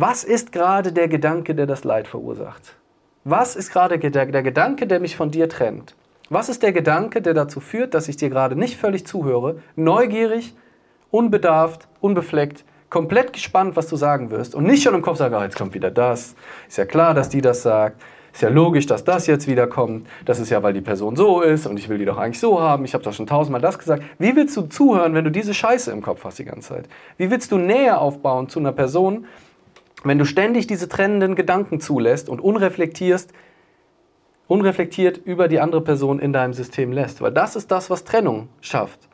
was ist gerade der Gedanke, der das Leid verursacht? Was ist gerade der, Gedanke, der mich von dir trennt? Was ist der Gedanke, der dazu führt, dass ich dir gerade nicht völlig zuhöre, neugierig, unbedarft, unbefleckt, komplett gespannt, was du sagen wirst und nicht schon im Kopf sage, oh, jetzt kommt wieder das. Ist ja klar, dass die das sagt. Ist ja logisch, dass das jetzt wieder kommt. Das ist ja, weil die Person so ist und ich will die doch eigentlich so haben. Ich habe doch schon tausendmal das gesagt. Wie willst du zuhören, wenn du diese Scheiße im Kopf hast die ganze Zeit? Wie willst du Nähe aufbauen zu einer Person, wenn du ständig diese trennenden Gedanken zulässt und unreflektierst, unreflektiert über die andere Person in deinem System lässt? Weil das ist das, was Trennung schafft.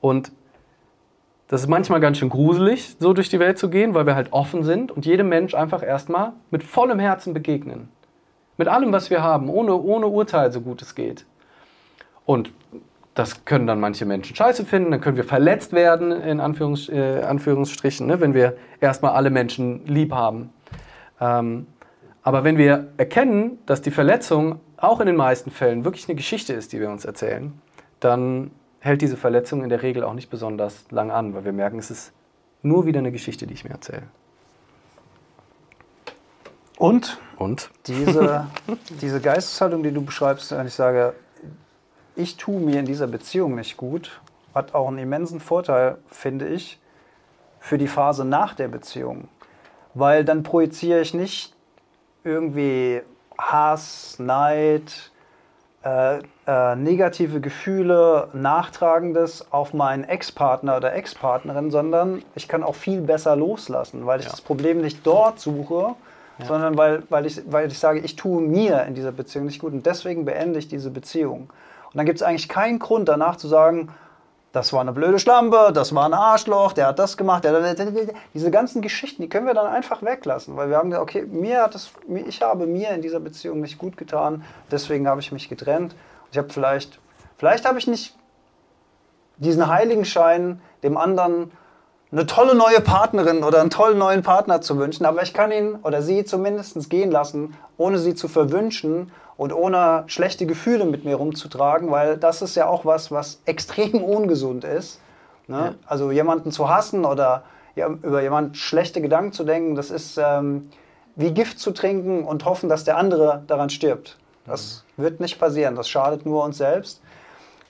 Und das ist manchmal ganz schön gruselig, so durch die Welt zu gehen, weil wir halt offen sind und jedem Mensch einfach erstmal mit vollem Herzen begegnen. Mit allem, was wir haben, ohne, ohne Urteil, so gut es geht. Und das können dann manche Menschen scheiße finden, dann können wir verletzt werden, in Anführungs, äh, Anführungsstrichen, ne, wenn wir erstmal alle Menschen lieb haben. Ähm, aber wenn wir erkennen, dass die Verletzung auch in den meisten Fällen wirklich eine Geschichte ist, die wir uns erzählen, dann hält diese Verletzung in der Regel auch nicht besonders lang an, weil wir merken, es ist nur wieder eine Geschichte, die ich mir erzähle. Und? Und? Diese, diese Geisteshaltung, die du beschreibst, wenn ich sage, ich tue mir in dieser Beziehung nicht gut, hat auch einen immensen Vorteil, finde ich, für die Phase nach der Beziehung. Weil dann projiziere ich nicht irgendwie Hass, Neid, äh, äh, negative Gefühle, Nachtragendes auf meinen Ex-Partner oder Ex-Partnerin, sondern ich kann auch viel besser loslassen, weil ich ja. das Problem nicht dort suche, ja. sondern weil, weil, ich, weil ich sage, ich tue mir in dieser Beziehung nicht gut und deswegen beende ich diese Beziehung. Und dann gibt es eigentlich keinen Grund danach zu sagen, das war eine blöde Schlampe, das war ein Arschloch, der hat das gemacht, der, diese ganzen Geschichten, die können wir dann einfach weglassen, weil wir haben gesagt, okay, mir hat das, ich habe mir in dieser Beziehung nicht gut getan, deswegen habe ich mich getrennt. Ich habe vielleicht, vielleicht habe ich nicht diesen Heiligenschein dem anderen eine tolle neue Partnerin oder einen tollen neuen Partner zu wünschen, aber ich kann ihn oder sie zumindest gehen lassen, ohne sie zu verwünschen und ohne schlechte Gefühle mit mir rumzutragen, weil das ist ja auch was, was extrem ungesund ist. Ne? Ja. Also jemanden zu hassen oder über jemanden schlechte Gedanken zu denken, das ist ähm, wie Gift zu trinken und hoffen, dass der andere daran stirbt. Das mhm. wird nicht passieren, das schadet nur uns selbst.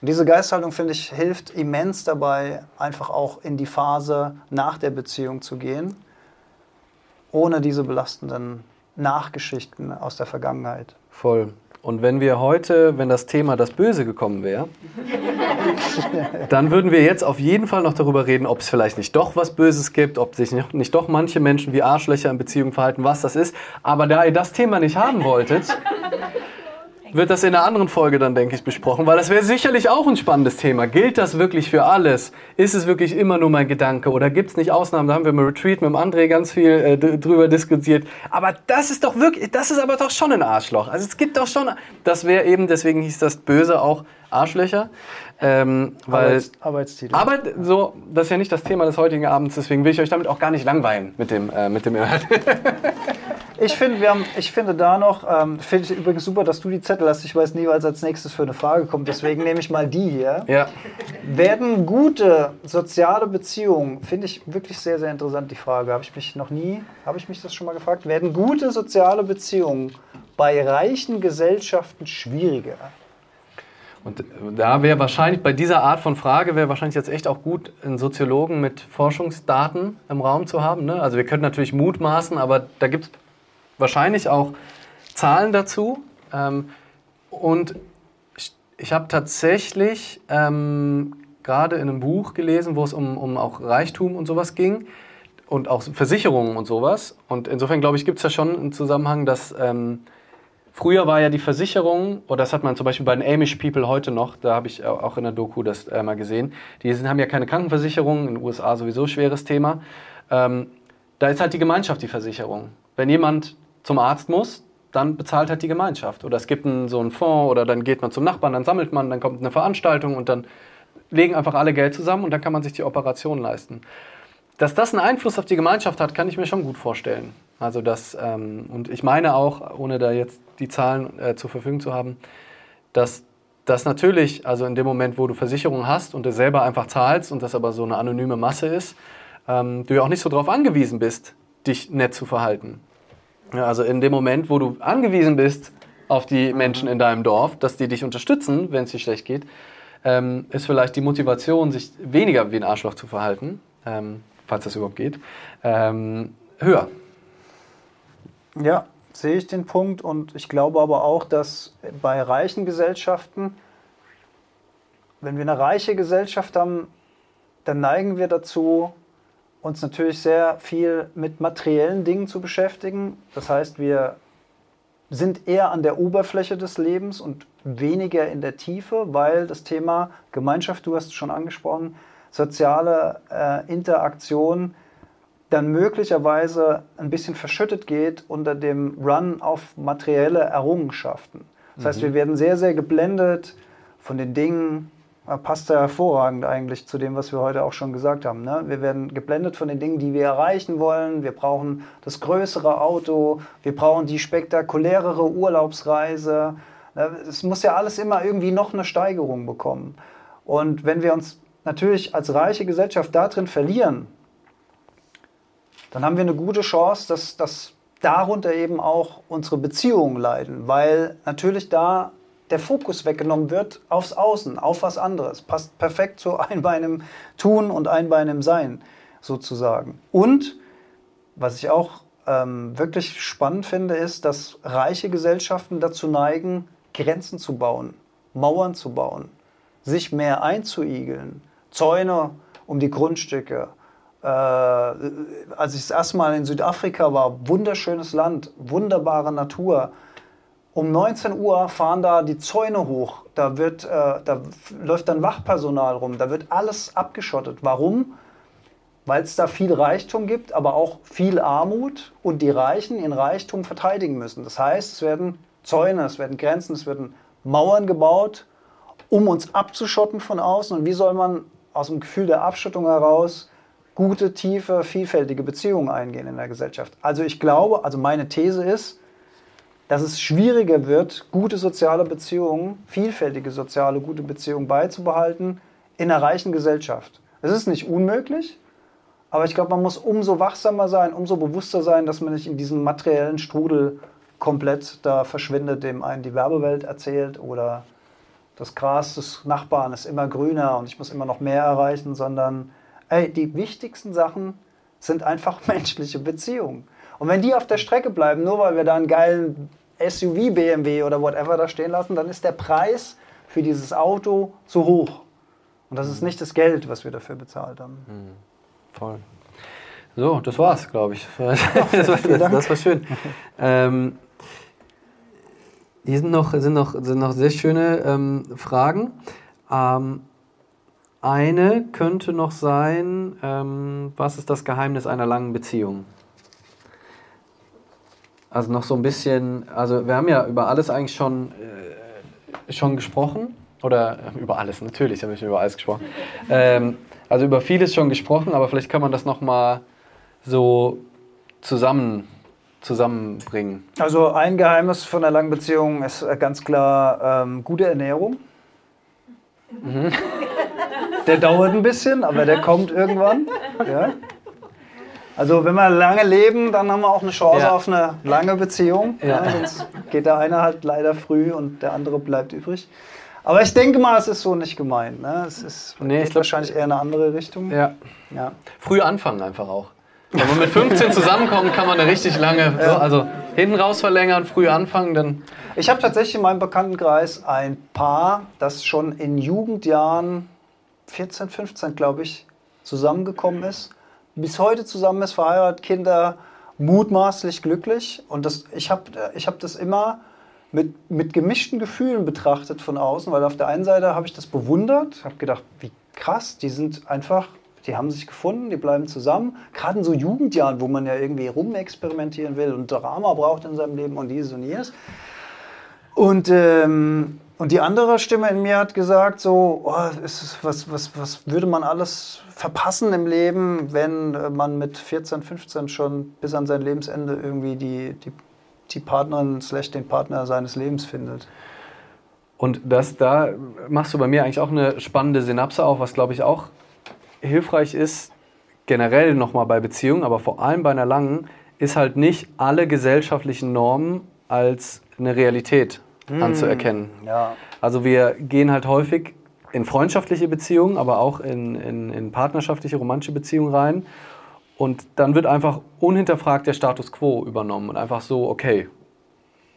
Und diese Geisthaltung, finde ich, hilft immens dabei, einfach auch in die Phase nach der Beziehung zu gehen, ohne diese belastenden Nachgeschichten aus der Vergangenheit. Voll. Und wenn wir heute, wenn das Thema das Böse gekommen wäre, dann würden wir jetzt auf jeden Fall noch darüber reden, ob es vielleicht nicht doch was Böses gibt, ob sich nicht, nicht doch manche Menschen wie Arschlöcher in Beziehungen verhalten, was das ist. Aber da ihr das Thema nicht haben wolltet, wird das in einer anderen Folge dann, denke ich, besprochen, weil das wäre sicherlich auch ein spannendes Thema. Gilt das wirklich für alles? Ist es wirklich immer nur mein Gedanke oder gibt es nicht Ausnahmen? Da haben wir im Retreat mit dem André ganz viel äh, drüber diskutiert. Aber das ist doch wirklich, das ist aber doch schon ein Arschloch. Also es gibt doch schon, das wäre eben, deswegen hieß das Böse auch Arschlöcher. Ähm, weil Arbeits Arbeitstitel. Aber so, das ist ja nicht das Thema des heutigen Abends, deswegen will ich euch damit auch gar nicht langweilen mit dem, äh, mit dem Inhalt. Ich finde, wir haben, ich finde da noch, ähm, finde ich übrigens super, dass du die Zettel hast. Ich weiß nie, was als nächstes für eine Frage kommt. Deswegen nehme ich mal die hier. Ja. Werden gute soziale Beziehungen, finde ich wirklich sehr, sehr interessant, die Frage. Habe ich mich noch nie, habe ich mich das schon mal gefragt? Werden gute soziale Beziehungen bei reichen Gesellschaften schwieriger? Und da wäre wahrscheinlich, bei dieser Art von Frage wäre wahrscheinlich jetzt echt auch gut, einen Soziologen mit Forschungsdaten im Raum zu haben. Ne? Also wir können natürlich mutmaßen, aber da gibt es wahrscheinlich auch Zahlen dazu. Ähm, und ich, ich habe tatsächlich ähm, gerade in einem Buch gelesen, wo es um, um auch Reichtum und sowas ging und auch Versicherungen und sowas. Und insofern glaube ich, gibt es ja schon einen Zusammenhang, dass ähm, früher war ja die Versicherung, oder das hat man zum Beispiel bei den Amish People heute noch, da habe ich auch in der Doku das äh, mal gesehen, die sind, haben ja keine Krankenversicherung, in den USA sowieso schweres Thema. Ähm, da ist halt die Gemeinschaft die Versicherung. Wenn jemand zum Arzt muss, dann bezahlt halt die Gemeinschaft. Oder es gibt einen, so einen Fonds oder dann geht man zum Nachbarn, dann sammelt man, dann kommt eine Veranstaltung und dann legen einfach alle Geld zusammen und dann kann man sich die Operation leisten. Dass das einen Einfluss auf die Gemeinschaft hat, kann ich mir schon gut vorstellen. Also das, ähm, und ich meine auch, ohne da jetzt die Zahlen äh, zur Verfügung zu haben, dass das natürlich, also in dem Moment, wo du Versicherung hast und du selber einfach zahlst und das aber so eine anonyme Masse ist, ähm, du ja auch nicht so darauf angewiesen bist, dich nett zu verhalten. Ja, also in dem Moment, wo du angewiesen bist auf die Menschen in deinem Dorf, dass die dich unterstützen, wenn es dir schlecht geht, ähm, ist vielleicht die Motivation, sich weniger wie ein Arschloch zu verhalten, ähm, falls das überhaupt geht, ähm, höher. Ja, sehe ich den Punkt und ich glaube aber auch, dass bei reichen Gesellschaften, wenn wir eine reiche Gesellschaft haben, dann neigen wir dazu, uns natürlich sehr viel mit materiellen Dingen zu beschäftigen. Das heißt, wir sind eher an der Oberfläche des Lebens und weniger in der Tiefe, weil das Thema Gemeinschaft, du hast es schon angesprochen, soziale äh, Interaktion dann möglicherweise ein bisschen verschüttet geht unter dem Run auf materielle Errungenschaften. Das heißt, mhm. wir werden sehr, sehr geblendet von den Dingen, passt ja hervorragend eigentlich zu dem, was wir heute auch schon gesagt haben. Ne? Wir werden geblendet von den Dingen, die wir erreichen wollen. Wir brauchen das größere Auto, wir brauchen die spektakulärere Urlaubsreise. Ne? Es muss ja alles immer irgendwie noch eine Steigerung bekommen. Und wenn wir uns natürlich als reiche Gesellschaft darin verlieren, dann haben wir eine gute Chance, dass, dass darunter eben auch unsere Beziehungen leiden, weil natürlich da der Fokus weggenommen wird aufs Außen, auf was anderes. Passt perfekt zu ein Beinem Tun und ein Beinem Sein sozusagen. Und was ich auch ähm, wirklich spannend finde, ist, dass reiche Gesellschaften dazu neigen, Grenzen zu bauen, Mauern zu bauen, sich mehr einzuigeln, Zäune um die Grundstücke. Äh, als ich das erste Mal in Südafrika war, wunderschönes Land, wunderbare Natur, um 19 Uhr fahren da die Zäune hoch, da, wird, äh, da läuft dann Wachpersonal rum, da wird alles abgeschottet. Warum? Weil es da viel Reichtum gibt, aber auch viel Armut und die Reichen ihren Reichtum verteidigen müssen. Das heißt, es werden Zäune, es werden Grenzen, es werden Mauern gebaut, um uns abzuschotten von außen. Und wie soll man aus dem Gefühl der Abschottung heraus gute, tiefe, vielfältige Beziehungen eingehen in der Gesellschaft? Also ich glaube, also meine These ist, dass es schwieriger wird, gute soziale Beziehungen, vielfältige soziale gute Beziehungen beizubehalten in einer reichen Gesellschaft. Es ist nicht unmöglich, aber ich glaube, man muss umso wachsamer sein, umso bewusster sein, dass man nicht in diesem materiellen Strudel komplett da verschwindet, dem einen die Werbewelt erzählt oder das Gras des Nachbarn ist immer grüner und ich muss immer noch mehr erreichen, sondern ey, die wichtigsten Sachen sind einfach menschliche Beziehungen. Und wenn die auf der Strecke bleiben, nur weil wir da einen geilen SUV BMW oder whatever da stehen lassen, dann ist der Preis für dieses Auto zu hoch. Und das ist nicht das Geld, was wir dafür bezahlt haben. Mhm. Voll. So, das war's, glaube ich. das, war, das, das, war schön. Ähm, hier sind noch, sind noch, sind noch sehr schöne ähm, Fragen. Ähm, eine könnte noch sein, ähm, was ist das Geheimnis einer langen Beziehung? Also noch so ein bisschen, also wir haben ja über alles eigentlich schon, äh, schon gesprochen. Oder äh, über alles, natürlich habe ich über alles gesprochen. Ähm, also über vieles schon gesprochen, aber vielleicht kann man das nochmal so zusammen, zusammenbringen. Also ein Geheimnis von einer langen Beziehung ist äh, ganz klar ähm, gute Ernährung. Mhm. Der dauert ein bisschen, aber der kommt irgendwann. Ja. Also wenn wir lange leben, dann haben wir auch eine Chance ja. auf eine lange Beziehung. Ja. Ja, sonst geht der eine halt leider früh und der andere bleibt übrig. Aber ich denke mal, es ist so nicht gemeint. Ne? Es ist nee, glaub, wahrscheinlich eher eine andere Richtung. Ja. ja. Früh anfangen einfach auch. Wenn man mit 15 zusammenkommt, kann man eine richtig lange, so, also hinten raus verlängern, früh anfangen, dann. Ich habe tatsächlich in meinem Bekanntenkreis ein Paar, das schon in Jugendjahren 14, 15, glaube ich, zusammengekommen ist. Bis heute zusammen ist, verheiratet, Kinder, mutmaßlich glücklich. Und das, ich habe ich hab das immer mit, mit gemischten Gefühlen betrachtet von außen, weil auf der einen Seite habe ich das bewundert, habe gedacht, wie krass, die sind einfach die haben sich gefunden, die bleiben zusammen. Gerade in so Jugendjahren, wo man ja irgendwie rumexperimentieren will und Drama braucht in seinem Leben und dieses und jenes. Und, ähm, und die andere Stimme in mir hat gesagt, so, oh, ist, was, was, was würde man alles verpassen im Leben, wenn man mit 14, 15 schon bis an sein Lebensende irgendwie die, die, die Partnerin slash den Partner seines Lebens findet. Und das, da machst du bei mir eigentlich auch eine spannende Synapse auf, was glaube ich auch hilfreich ist, generell nochmal bei Beziehungen, aber vor allem bei einer langen, ist halt nicht alle gesellschaftlichen Normen als eine Realität hm. anzuerkennen. Ja. Also wir gehen halt häufig in freundschaftliche Beziehungen, aber auch in, in, in partnerschaftliche, romantische Beziehungen rein. Und dann wird einfach unhinterfragt der Status quo übernommen und einfach so, okay.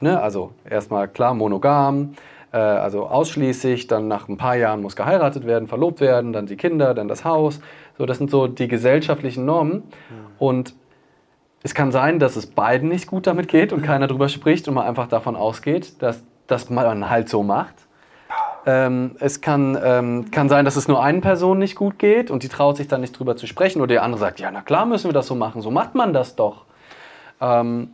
Ne? Also erstmal klar monogam, äh, also ausschließlich, dann nach ein paar Jahren muss geheiratet werden, verlobt werden, dann die Kinder, dann das Haus. So, das sind so die gesellschaftlichen Normen. Ja. Und es kann sein, dass es beiden nicht gut damit geht und keiner darüber spricht und man einfach davon ausgeht, dass, dass man halt so macht. Ähm, es kann, ähm, kann sein, dass es nur einer Person nicht gut geht und die traut sich dann nicht drüber zu sprechen oder der andere sagt, ja, na klar müssen wir das so machen, so macht man das doch. Ähm,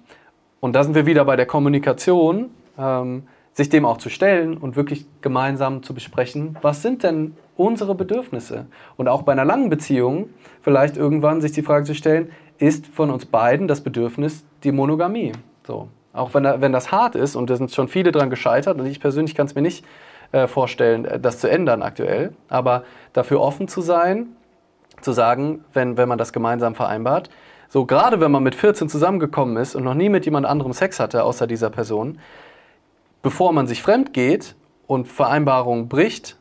und da sind wir wieder bei der Kommunikation. Ähm, sich dem auch zu stellen und wirklich gemeinsam zu besprechen, was sind denn unsere Bedürfnisse? Und auch bei einer langen Beziehung vielleicht irgendwann sich die Frage zu stellen, ist von uns beiden das Bedürfnis die Monogamie? So. Auch wenn, wenn das hart ist und da sind schon viele dran gescheitert und ich persönlich kann es mir nicht äh, vorstellen, äh, das zu ändern aktuell, aber dafür offen zu sein, zu sagen, wenn, wenn man das gemeinsam vereinbart, so gerade wenn man mit 14 zusammengekommen ist und noch nie mit jemand anderem Sex hatte, außer dieser Person, bevor man sich fremd geht und Vereinbarungen bricht,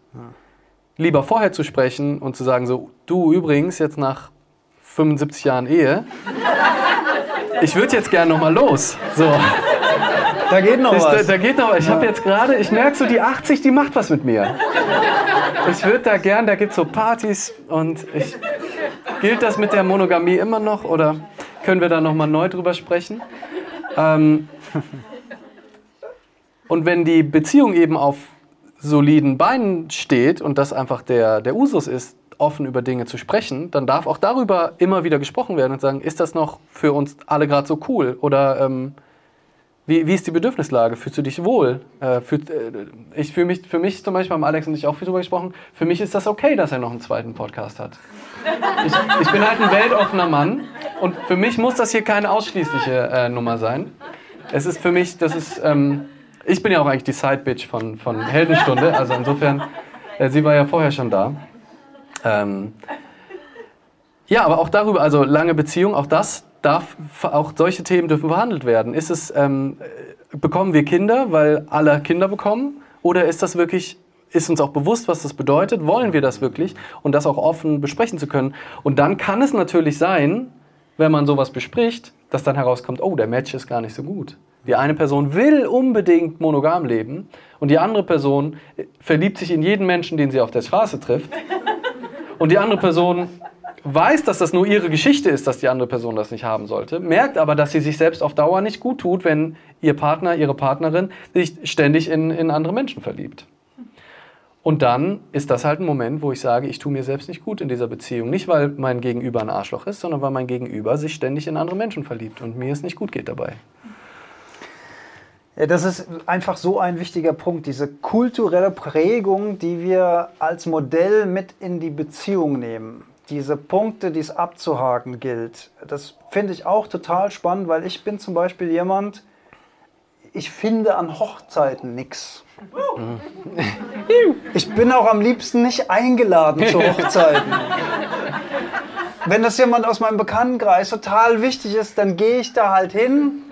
lieber vorher zu sprechen und zu sagen, so, du übrigens jetzt nach 75 Jahren Ehe, ich würde jetzt gerne noch mal los. So. Da geht noch was. Da, da geht noch was. Ich habe jetzt gerade, ich merke so, die 80, die macht was mit mir. Ich würde da gern, da gibt es so Partys und ich, gilt das mit der Monogamie immer noch oder können wir da noch mal neu drüber sprechen? Ähm, und wenn die Beziehung eben auf soliden Beinen steht und das einfach der, der Usus ist, offen über Dinge zu sprechen, dann darf auch darüber immer wieder gesprochen werden und sagen, ist das noch für uns alle gerade so cool? Oder ähm, wie, wie ist die Bedürfnislage? Fühlst du dich wohl? Äh, fühl, äh, ich fühle mich, für mich zum Beispiel haben Alex und ich auch viel darüber gesprochen, für mich ist das okay, dass er noch einen zweiten Podcast hat. Ich, ich bin halt ein weltoffener Mann und für mich muss das hier keine ausschließliche äh, Nummer sein. Es ist für mich, das ist... Ähm, ich bin ja auch eigentlich die Side-Bitch von, von Heldenstunde, also insofern, äh, sie war ja vorher schon da. Ähm, ja, aber auch darüber, also lange Beziehung, auch das darf, auch solche Themen dürfen verhandelt werden. Ist es, ähm, bekommen wir Kinder, weil alle Kinder bekommen? Oder ist das wirklich, ist uns auch bewusst, was das bedeutet? Wollen wir das wirklich? Und das auch offen besprechen zu können. Und dann kann es natürlich sein, wenn man sowas bespricht, dass dann herauskommt, oh, der Match ist gar nicht so gut. Die eine Person will unbedingt monogam leben und die andere Person verliebt sich in jeden Menschen, den sie auf der Straße trifft. Und die andere Person weiß, dass das nur ihre Geschichte ist, dass die andere Person das nicht haben sollte, merkt aber, dass sie sich selbst auf Dauer nicht gut tut, wenn ihr Partner, ihre Partnerin sich ständig in, in andere Menschen verliebt. Und dann ist das halt ein Moment, wo ich sage, ich tue mir selbst nicht gut in dieser Beziehung. Nicht, weil mein Gegenüber ein Arschloch ist, sondern weil mein Gegenüber sich ständig in andere Menschen verliebt und mir es nicht gut geht dabei. Ja, das ist einfach so ein wichtiger Punkt, diese kulturelle Prägung, die wir als Modell mit in die Beziehung nehmen. Diese Punkte, die es abzuhaken gilt. Das finde ich auch total spannend, weil ich bin zum Beispiel jemand, ich finde an Hochzeiten nichts. Ich bin auch am liebsten nicht eingeladen zu Hochzeiten. Wenn das jemand aus meinem Bekanntenkreis total wichtig ist, dann gehe ich da halt hin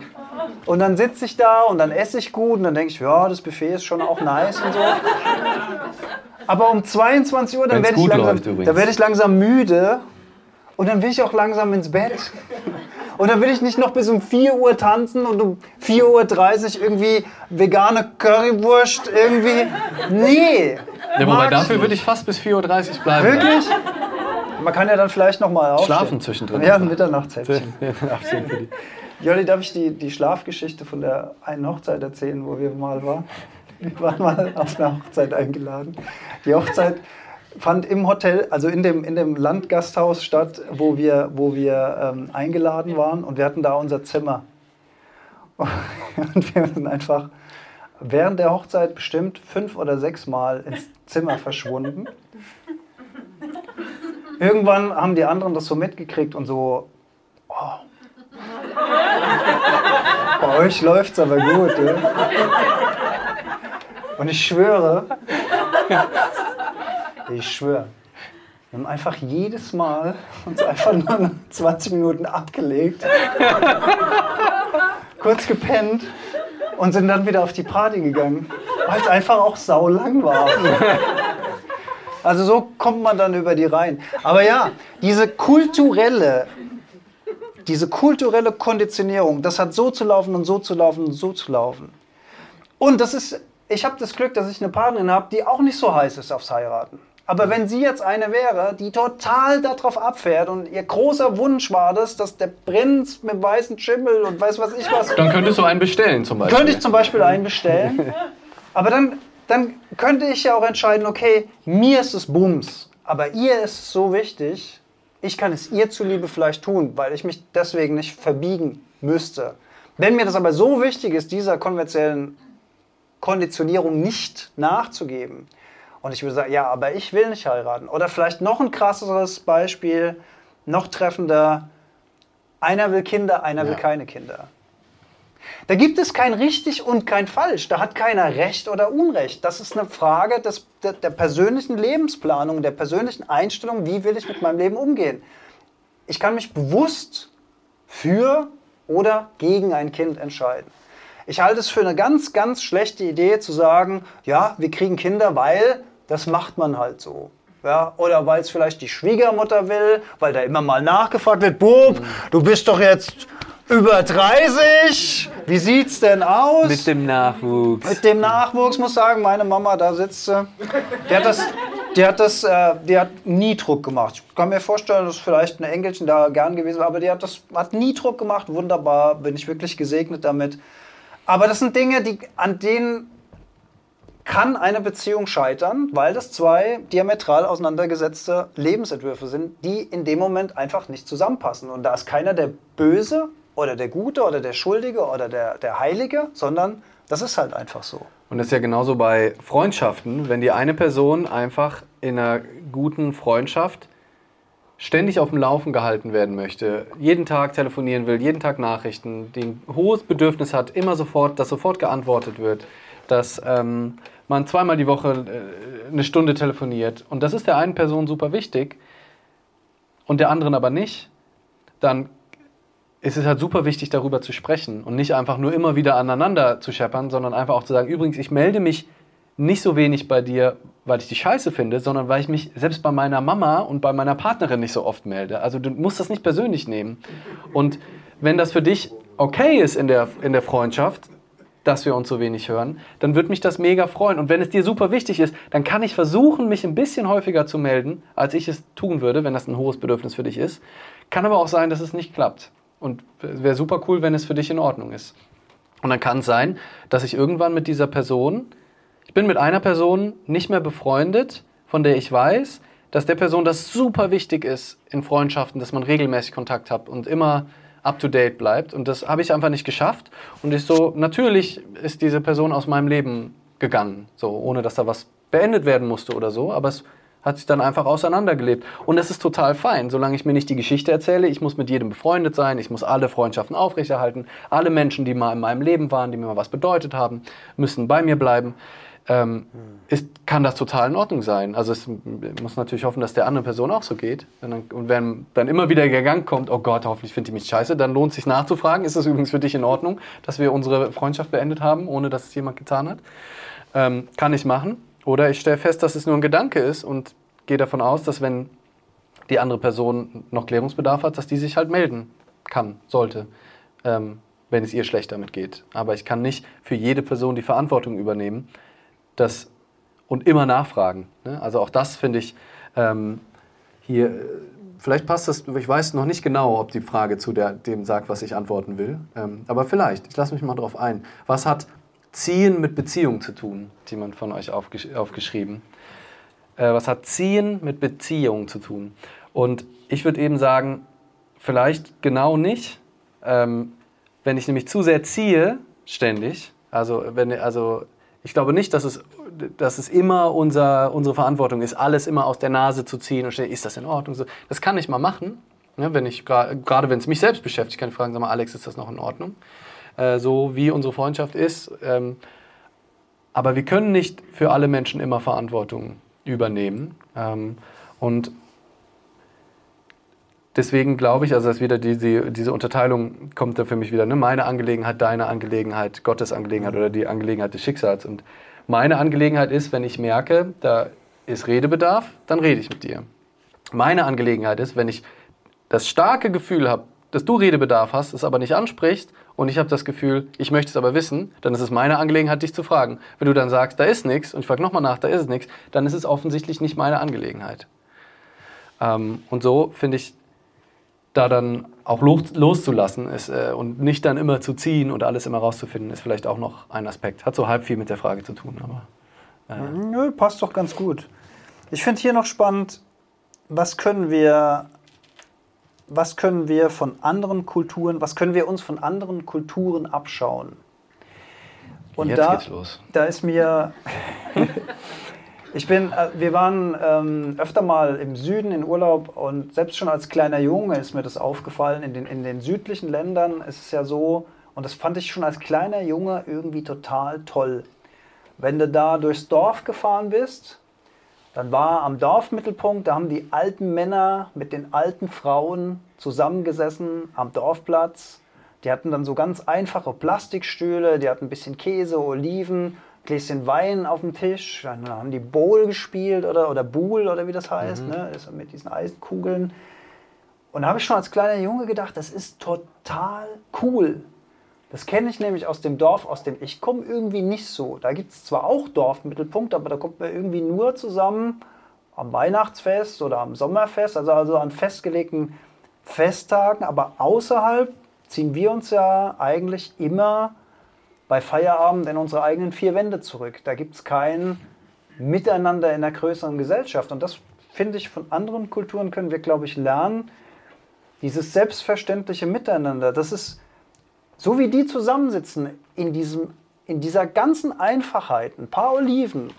und dann sitze ich da und dann esse ich gut und dann denke ich, ja, das Buffet ist schon auch nice und so. Aber um 22 Uhr, dann werde ich, langsam, werd ich langsam müde und dann will ich auch langsam ins Bett. Und dann will ich nicht noch bis um 4 Uhr tanzen und um 4.30 Uhr irgendwie vegane Currywurst irgendwie. Nee. Ja, wobei dafür würde ich fast bis 4.30 Uhr bleiben. Wirklich? Man kann ja dann vielleicht nochmal aufstehen. Schlafen zwischendrin. Ja, ein Mitternachtshäppchen. Jolli, darf ich die, die Schlafgeschichte von der einen Hochzeit erzählen, wo wir mal waren? Wir waren mal auf eine Hochzeit eingeladen. Die Hochzeit fand im Hotel, also in dem, in dem Landgasthaus statt, wo wir, wo wir ähm, eingeladen waren und wir hatten da unser Zimmer. Und wir sind einfach während der Hochzeit bestimmt fünf oder sechs Mal ins Zimmer verschwunden. Irgendwann haben die anderen das so mitgekriegt und so, oh, bei euch läuft es aber gut. Ja? Und ich schwöre, ich schwöre, wir haben einfach jedes Mal uns einfach nur 20 Minuten abgelegt, kurz gepennt und sind dann wieder auf die Party gegangen, weil es einfach auch saulang war. Also so kommt man dann über die Reihen. Aber ja, diese kulturelle diese kulturelle Konditionierung, das hat so zu laufen und so zu laufen und so zu laufen. Und das ist, ich habe das Glück, dass ich eine Partnerin habe, die auch nicht so heiß ist aufs Heiraten. Aber wenn sie jetzt eine wäre, die total darauf abfährt und ihr großer Wunsch war das, dass der Prinz mit weißen Schimmel und weiß was ich was. Dann könntest du einen bestellen zum Beispiel. Könnte ich zum Beispiel einen bestellen. Aber dann, dann könnte ich ja auch entscheiden, okay, mir ist es Bums, aber ihr ist es so wichtig, ich kann es ihr zuliebe vielleicht tun, weil ich mich deswegen nicht verbiegen müsste. Wenn mir das aber so wichtig ist, dieser konventionellen Konditionierung nicht nachzugeben, und ich würde sagen, ja, aber ich will nicht heiraten. Oder vielleicht noch ein krasseres Beispiel, noch treffender, einer will Kinder, einer ja. will keine Kinder. Da gibt es kein richtig und kein falsch. Da hat keiner Recht oder Unrecht. Das ist eine Frage des, der, der persönlichen Lebensplanung, der persönlichen Einstellung, wie will ich mit meinem Leben umgehen. Ich kann mich bewusst für oder gegen ein Kind entscheiden. Ich halte es für eine ganz, ganz schlechte Idee zu sagen, ja, wir kriegen Kinder, weil das macht man halt so. Ja, oder weil es vielleicht die Schwiegermutter will, weil da immer mal nachgefragt wird, Bub, du bist doch jetzt über 30. Wie sieht's denn aus? Mit dem Nachwuchs. Mit dem Nachwuchs muss sagen, meine Mama, da sitzt sie. Die hat das, die hat das, äh, die hat nie Druck gemacht. Ich kann mir vorstellen, dass vielleicht ein Engelchen da gern gewesen war, aber die hat das, hat nie Druck gemacht. Wunderbar, bin ich wirklich gesegnet damit. Aber das sind Dinge, die, an denen kann eine Beziehung scheitern, weil das zwei diametral auseinandergesetzte Lebensentwürfe sind, die in dem Moment einfach nicht zusammenpassen. Und da ist keiner der Böse oder der Gute oder der Schuldige oder der, der Heilige, sondern das ist halt einfach so. Und das ist ja genauso bei Freundschaften, wenn die eine Person einfach in einer guten Freundschaft ständig auf dem Laufen gehalten werden möchte, jeden Tag telefonieren will, jeden Tag Nachrichten, ein hohes Bedürfnis hat, immer sofort, dass sofort geantwortet wird, dass ähm, man zweimal die Woche äh, eine Stunde telefoniert und das ist der einen Person super wichtig und der anderen aber nicht, dann ist es halt super wichtig, darüber zu sprechen und nicht einfach nur immer wieder aneinander zu scheppern, sondern einfach auch zu sagen, übrigens, ich melde mich nicht so wenig bei dir, weil ich die scheiße finde, sondern weil ich mich selbst bei meiner Mama und bei meiner Partnerin nicht so oft melde. Also du musst das nicht persönlich nehmen. Und wenn das für dich okay ist in der, in der Freundschaft, dass wir uns so wenig hören, dann würde mich das mega freuen. Und wenn es dir super wichtig ist, dann kann ich versuchen, mich ein bisschen häufiger zu melden, als ich es tun würde, wenn das ein hohes Bedürfnis für dich ist. Kann aber auch sein, dass es nicht klappt. Und es wäre super cool, wenn es für dich in Ordnung ist. Und dann kann es sein, dass ich irgendwann mit dieser Person, ich bin mit einer Person nicht mehr befreundet, von der ich weiß, dass der Person das super wichtig ist in Freundschaften, dass man regelmäßig Kontakt hat und immer up-to-date bleibt. Und das habe ich einfach nicht geschafft. Und ich so, natürlich ist diese Person aus meinem Leben gegangen, so ohne dass da was beendet werden musste oder so. Aber es hat sich dann einfach auseinandergelebt. Und das ist total fein, solange ich mir nicht die Geschichte erzähle. Ich muss mit jedem befreundet sein, ich muss alle Freundschaften aufrechterhalten. Alle Menschen, die mal in meinem Leben waren, die mir mal was bedeutet haben, müssen bei mir bleiben ähm, ist, kann das total in Ordnung sein. Also es muss natürlich hoffen, dass der andere Person auch so geht. Und wenn dann immer wieder der Gang kommt, oh Gott, hoffentlich findet die mich scheiße, dann lohnt es sich nachzufragen, ist es übrigens für dich in Ordnung, dass wir unsere Freundschaft beendet haben, ohne dass es jemand getan hat. Ähm, kann ich machen. Oder ich stelle fest, dass es nur ein Gedanke ist und gehe davon aus, dass wenn die andere Person noch Klärungsbedarf hat, dass die sich halt melden kann, sollte. Ähm, wenn es ihr schlecht damit geht. Aber ich kann nicht für jede Person die Verantwortung übernehmen das und immer nachfragen. Ne? Also auch das finde ich ähm, hier, vielleicht passt das, ich weiß noch nicht genau, ob die Frage zu der, dem sagt, was ich antworten will, ähm, aber vielleicht, ich lasse mich mal drauf ein. Was hat Ziehen mit Beziehung zu tun? Hat jemand von euch aufgesch aufgeschrieben. Äh, was hat Ziehen mit Beziehung zu tun? Und ich würde eben sagen, vielleicht genau nicht. Ähm, wenn ich nämlich zu sehr ziehe, ständig, also, wenn, also ich glaube nicht, dass es, dass es immer unser, unsere Verantwortung ist, alles immer aus der Nase zu ziehen und stellen, ist das in Ordnung? Das kann ich mal machen, ne, wenn ich, gerade wenn es mich selbst beschäftigt, kann ich fragen, sag mal, Alex, ist das noch in Ordnung? Äh, so wie unsere Freundschaft ist. Ähm, aber wir können nicht für alle Menschen immer Verantwortung übernehmen. Ähm, und deswegen glaube ich, also dass wieder diese, diese Unterteilung kommt da für mich wieder, ne? meine Angelegenheit, deine Angelegenheit, Gottes Angelegenheit oder die Angelegenheit des Schicksals. Und meine Angelegenheit ist, wenn ich merke, da ist Redebedarf, dann rede ich mit dir. Meine Angelegenheit ist, wenn ich das starke Gefühl habe, dass du Redebedarf hast, es aber nicht ansprichst und ich habe das Gefühl, ich möchte es aber wissen, dann ist es meine Angelegenheit, dich zu fragen. Wenn du dann sagst, da ist nichts und ich frage nochmal nach, da ist nichts, dann ist es offensichtlich nicht meine Angelegenheit. Ähm, und so finde ich, da dann auch los, loszulassen ist, äh, und nicht dann immer zu ziehen und alles immer rauszufinden, ist vielleicht auch noch ein Aspekt. Hat so halb viel mit der Frage zu tun, aber. Äh. Nö, passt doch ganz gut. Ich finde hier noch spannend, was können wir, was können wir von anderen Kulturen, was können wir uns von anderen Kulturen abschauen? Und Jetzt da, geht's los. da ist mir Ich bin, äh, wir waren ähm, öfter mal im Süden in Urlaub und selbst schon als kleiner Junge ist mir das aufgefallen. In den, in den südlichen Ländern ist es ja so, und das fand ich schon als kleiner Junge irgendwie total toll. Wenn du da durchs Dorf gefahren bist, dann war am Dorfmittelpunkt, da haben die alten Männer mit den alten Frauen zusammengesessen am Dorfplatz. Die hatten dann so ganz einfache Plastikstühle, die hatten ein bisschen Käse, Oliven Gläschen Wein auf dem Tisch, dann haben die Bowl gespielt oder, oder Bool oder wie das heißt, mhm. ne? mit diesen Eisenkugeln. Und da habe ich schon als kleiner Junge gedacht, das ist total cool. Das kenne ich nämlich aus dem Dorf, aus dem ich komme, irgendwie nicht so. Da gibt es zwar auch Dorfmittelpunkt, aber da kommt man irgendwie nur zusammen am Weihnachtsfest oder am Sommerfest, also, also an festgelegten Festtagen, aber außerhalb ziehen wir uns ja eigentlich immer bei Feierabend in unsere eigenen vier Wände zurück. Da gibt es kein Miteinander in der größeren Gesellschaft. Und das finde ich von anderen Kulturen können wir, glaube ich, lernen. Dieses selbstverständliche Miteinander, das ist so wie die zusammensitzen in, diesem, in dieser ganzen Einfachheit. Ein paar Oliven,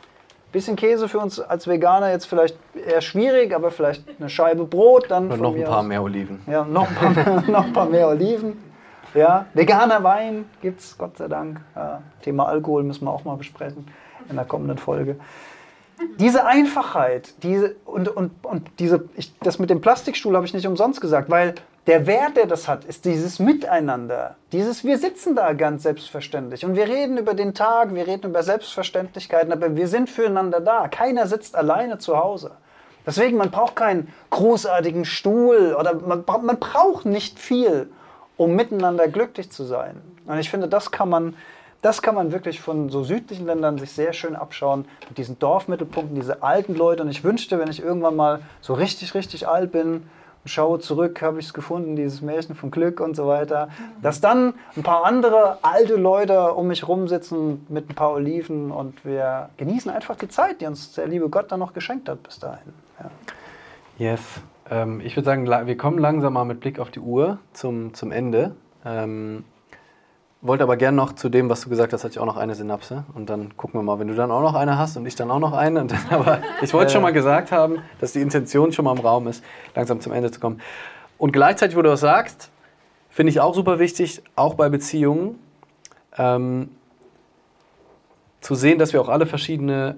bisschen Käse für uns als Veganer jetzt vielleicht eher schwierig, aber vielleicht eine Scheibe Brot. Dann noch ein paar aus. mehr Oliven. Ja, noch ein paar, noch ein paar mehr Oliven. Ja, veganer Wein gibt es, Gott sei Dank. Ja, Thema Alkohol müssen wir auch mal besprechen in der kommenden Folge. Diese Einfachheit, diese und, und, und diese, ich, das mit dem Plastikstuhl habe ich nicht umsonst gesagt, weil der Wert, der das hat, ist dieses Miteinander. Dieses, wir sitzen da ganz selbstverständlich und wir reden über den Tag, wir reden über Selbstverständlichkeiten, aber wir sind füreinander da. Keiner sitzt alleine zu Hause. Deswegen, man braucht keinen großartigen Stuhl oder man, man braucht nicht viel, um miteinander glücklich zu sein. Und ich finde, das kann man, das kann man wirklich von so südlichen Ländern sich sehr schön abschauen, mit diesen Dorfmittelpunkten, diese alten Leute. Und ich wünschte, wenn ich irgendwann mal so richtig, richtig alt bin, schaue zurück, habe ich es gefunden, dieses Märchen vom Glück und so weiter, dass dann ein paar andere alte Leute um mich rumsitzen mit ein paar Oliven und wir genießen einfach die Zeit, die uns der liebe Gott dann noch geschenkt hat bis dahin. Ja. Yes. Ähm, ich würde sagen, wir kommen langsam mal mit Blick auf die Uhr zum, zum Ende. Ähm, wollte aber gerne noch zu dem, was du gesagt hast, hatte ich auch noch eine Synapse. Und dann gucken wir mal, wenn du dann auch noch eine hast und ich dann auch noch eine. Dann, aber ich wollte schon mal gesagt haben, dass die Intention schon mal im Raum ist, langsam zum Ende zu kommen. Und gleichzeitig, wo du das sagst, finde ich auch super wichtig, auch bei Beziehungen, ähm, zu sehen, dass wir auch alle verschiedene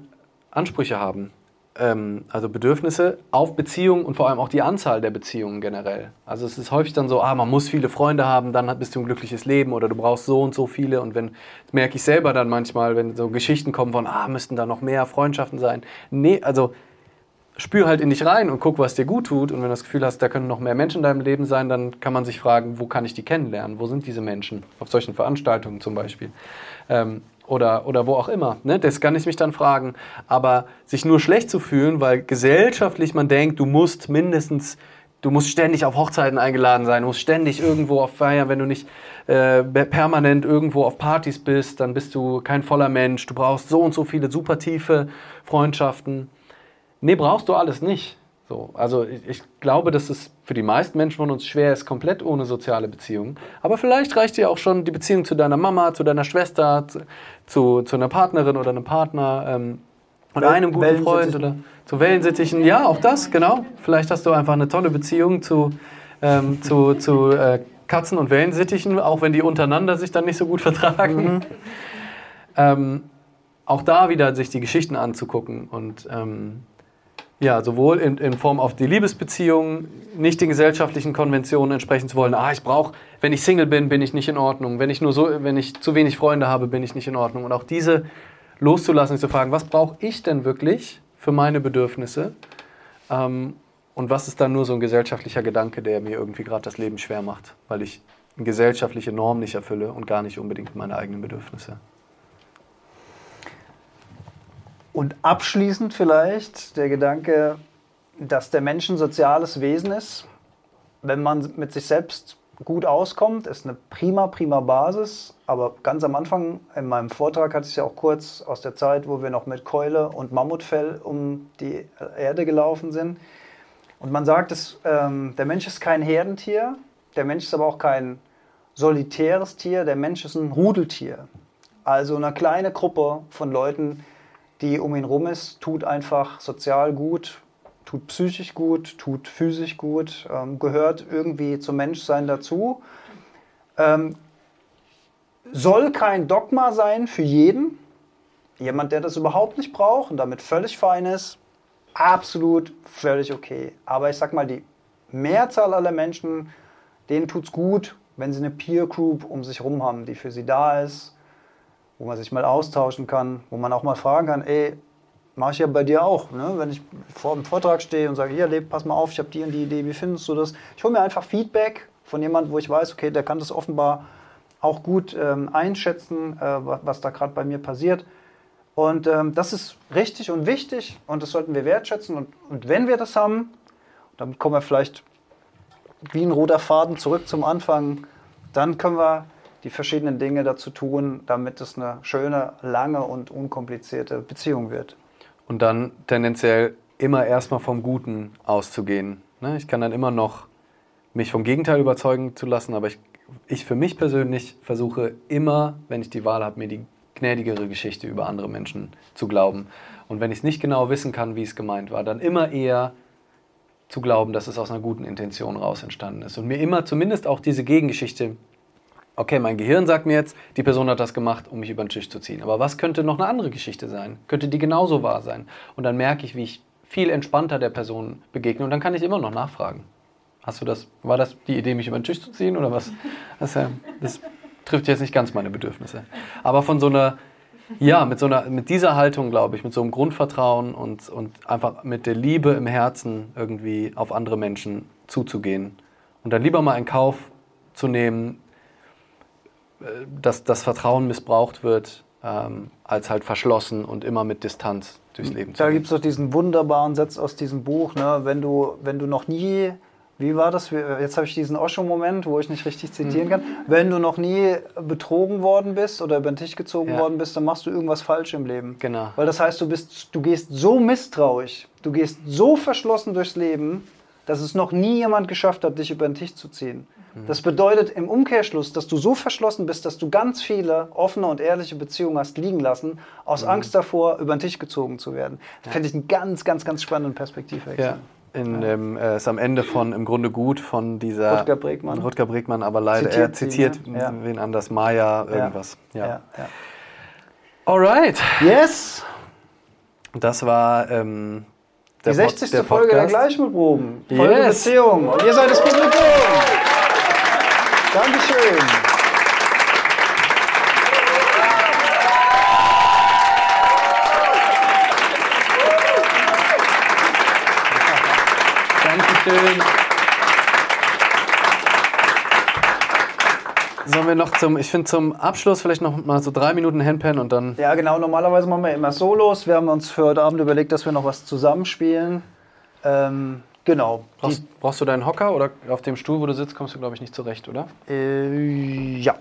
Ansprüche haben ähm, also Bedürfnisse auf Beziehungen und vor allem auch die Anzahl der Beziehungen generell. Also es ist häufig dann so, ah, man muss viele Freunde haben, dann bist du ein glückliches Leben oder du brauchst so und so viele. Und wenn, das merke ich selber dann manchmal, wenn so Geschichten kommen von, ah, müssten da noch mehr Freundschaften sein. Nee, also spür halt in dich rein und guck, was dir gut tut. Und wenn du das Gefühl hast, da können noch mehr Menschen in deinem Leben sein, dann kann man sich fragen, wo kann ich die kennenlernen? Wo sind diese Menschen? Auf solchen Veranstaltungen zum Beispiel. Ähm, oder, oder wo auch immer. Ne? Das kann ich mich dann fragen. Aber sich nur schlecht zu fühlen, weil gesellschaftlich man denkt, du musst mindestens, du musst ständig auf Hochzeiten eingeladen sein, du musst ständig irgendwo auf Feiern, wenn du nicht äh, permanent irgendwo auf Partys bist, dann bist du kein voller Mensch. Du brauchst so und so viele super tiefe Freundschaften. Nee, brauchst du alles nicht. So, also ich, ich, glaube, dass es für die meisten Menschen von uns schwer ist, komplett ohne soziale Beziehungen. Aber vielleicht reicht dir auch schon die Beziehung zu deiner Mama, zu deiner Schwester, zu, zu, zu einer Partnerin oder einem Partner ähm, oder einem guten Freund oder zu Wellensittichen. Ja, auch das, genau. Vielleicht hast du einfach eine tolle Beziehung zu, ähm, zu, zu äh, Katzen und Wellensittichen, auch wenn die untereinander sich dann nicht so gut vertragen. Mhm. Ähm, auch da wieder sich die Geschichten anzugucken und ähm, ja, sowohl in, in Form auf die Liebesbeziehung, nicht den gesellschaftlichen Konventionen entsprechen zu wollen. Ah, ich brauche, wenn ich Single bin, bin ich nicht in Ordnung. Wenn ich nur so, wenn ich zu wenig Freunde habe, bin ich nicht in Ordnung. Und auch diese loszulassen, zu fragen, was brauche ich denn wirklich für meine Bedürfnisse? Ähm, und was ist dann nur so ein gesellschaftlicher Gedanke, der mir irgendwie gerade das Leben schwer macht, weil ich eine gesellschaftliche Norm nicht erfülle und gar nicht unbedingt meine eigenen Bedürfnisse. Und abschließend vielleicht der Gedanke, dass der Mensch ein soziales Wesen ist. Wenn man mit sich selbst gut auskommt, ist eine prima, prima Basis. Aber ganz am Anfang in meinem Vortrag hatte ich es ja auch kurz aus der Zeit, wo wir noch mit Keule und Mammutfell um die Erde gelaufen sind. Und man sagt, dass, ähm, der Mensch ist kein Herdentier, der Mensch ist aber auch kein solitäres Tier, der Mensch ist ein Rudeltier. Also eine kleine Gruppe von Leuten, die um ihn rum ist, tut einfach sozial gut, tut psychisch gut, tut physisch gut, ähm, gehört irgendwie zum Menschsein dazu. Ähm, soll kein Dogma sein für jeden. Jemand, der das überhaupt nicht braucht und damit völlig fein ist, absolut völlig okay. Aber ich sag mal, die Mehrzahl aller Menschen, denen tut es gut, wenn sie eine Peer Group um sich herum haben, die für sie da ist, wo man sich mal austauschen kann, wo man auch mal fragen kann, ey, mache ich ja bei dir auch, ne? wenn ich vor dem Vortrag stehe und sage, hier, Leb, pass mal auf, ich habe die und die Idee, wie findest du das? Ich hole mir einfach Feedback von jemandem, wo ich weiß, okay, der kann das offenbar auch gut ähm, einschätzen, äh, was da gerade bei mir passiert. Und ähm, das ist richtig und wichtig und das sollten wir wertschätzen. Und, und wenn wir das haben, damit kommen wir vielleicht wie ein roter Faden zurück zum Anfang, dann können wir die verschiedenen Dinge dazu tun, damit es eine schöne, lange und unkomplizierte Beziehung wird. Und dann tendenziell immer erstmal vom Guten auszugehen. Ne? Ich kann dann immer noch mich vom Gegenteil überzeugen zu lassen, aber ich, ich für mich persönlich versuche immer, wenn ich die Wahl habe, mir die gnädigere Geschichte über andere Menschen zu glauben. Und wenn ich es nicht genau wissen kann, wie es gemeint war, dann immer eher zu glauben, dass es aus einer guten Intention raus entstanden ist. Und mir immer zumindest auch diese Gegengeschichte okay, mein Gehirn sagt mir jetzt, die Person hat das gemacht, um mich über den Tisch zu ziehen. Aber was könnte noch eine andere Geschichte sein? Könnte die genauso wahr sein? Und dann merke ich, wie ich viel entspannter der Person begegne und dann kann ich immer noch nachfragen. Hast du das, war das die Idee, mich über den Tisch zu ziehen oder was? Das, das trifft jetzt nicht ganz meine Bedürfnisse. Aber von so einer, ja, mit so einer, mit dieser Haltung, glaube ich, mit so einem Grundvertrauen und, und einfach mit der Liebe im Herzen irgendwie auf andere Menschen zuzugehen. Und dann lieber mal in Kauf zu nehmen, äh, dass das Vertrauen missbraucht wird, ähm, als halt verschlossen und immer mit Distanz durchs Leben zu Da gehen. gibt es doch diesen wunderbaren Satz aus diesem Buch, ne? wenn, du, wenn du noch nie, wie war das? Jetzt habe ich diesen Osho-Moment, wo ich nicht richtig Mhm. zitieren kann. Wenn du noch nie betrogen worden bist oder über den Tisch gezogen Ja. worden bist, dann machst du irgendwas falsch im Leben. Genau. Weil das heißt, du, bist, du gehst so misstrauisch, du gehst so verschlossen durchs Leben, dass es noch nie jemand geschafft hat, dich über den Tisch zu ziehen. Mhm. Das bedeutet im Umkehrschluss, dass du so verschlossen bist, dass du ganz viele offene und ehrliche Beziehungen hast liegen lassen, aus Mhm. Angst davor, über den Tisch gezogen zu werden. Das finde ich einen ganz, ganz, ganz spannenden Perspektivwechsel. Ja. In, dem, äh, ist am Ende von Im Grunde gut von dieser Rutger Bregmann. Rutger Bregmann, aber leider Zitiert er sie, zitiert ne? Ja. wen anders, Maya, irgendwas. Ja. Ja, ja. Alright. Yes! Das war ähm, Die der Pod- 60. der Folge der. Gleichmutproben. Folge Yes. Beziehung. Und ihr seid das Publikum. Dankeschön. Dankeschön. Sollen wir noch zum, ich finde zum Abschluss vielleicht noch mal so drei Minuten Handpan und dann. Ja, genau. Normalerweise machen wir immer Solos. Wir haben uns für heute Abend überlegt, dass wir noch was zusammenspielen. Ähm, genau. Brauchst, brauchst du deinen Hocker oder auf dem Stuhl, wo du sitzt, kommst du, glaube ich, nicht zurecht, oder? Äh, ja.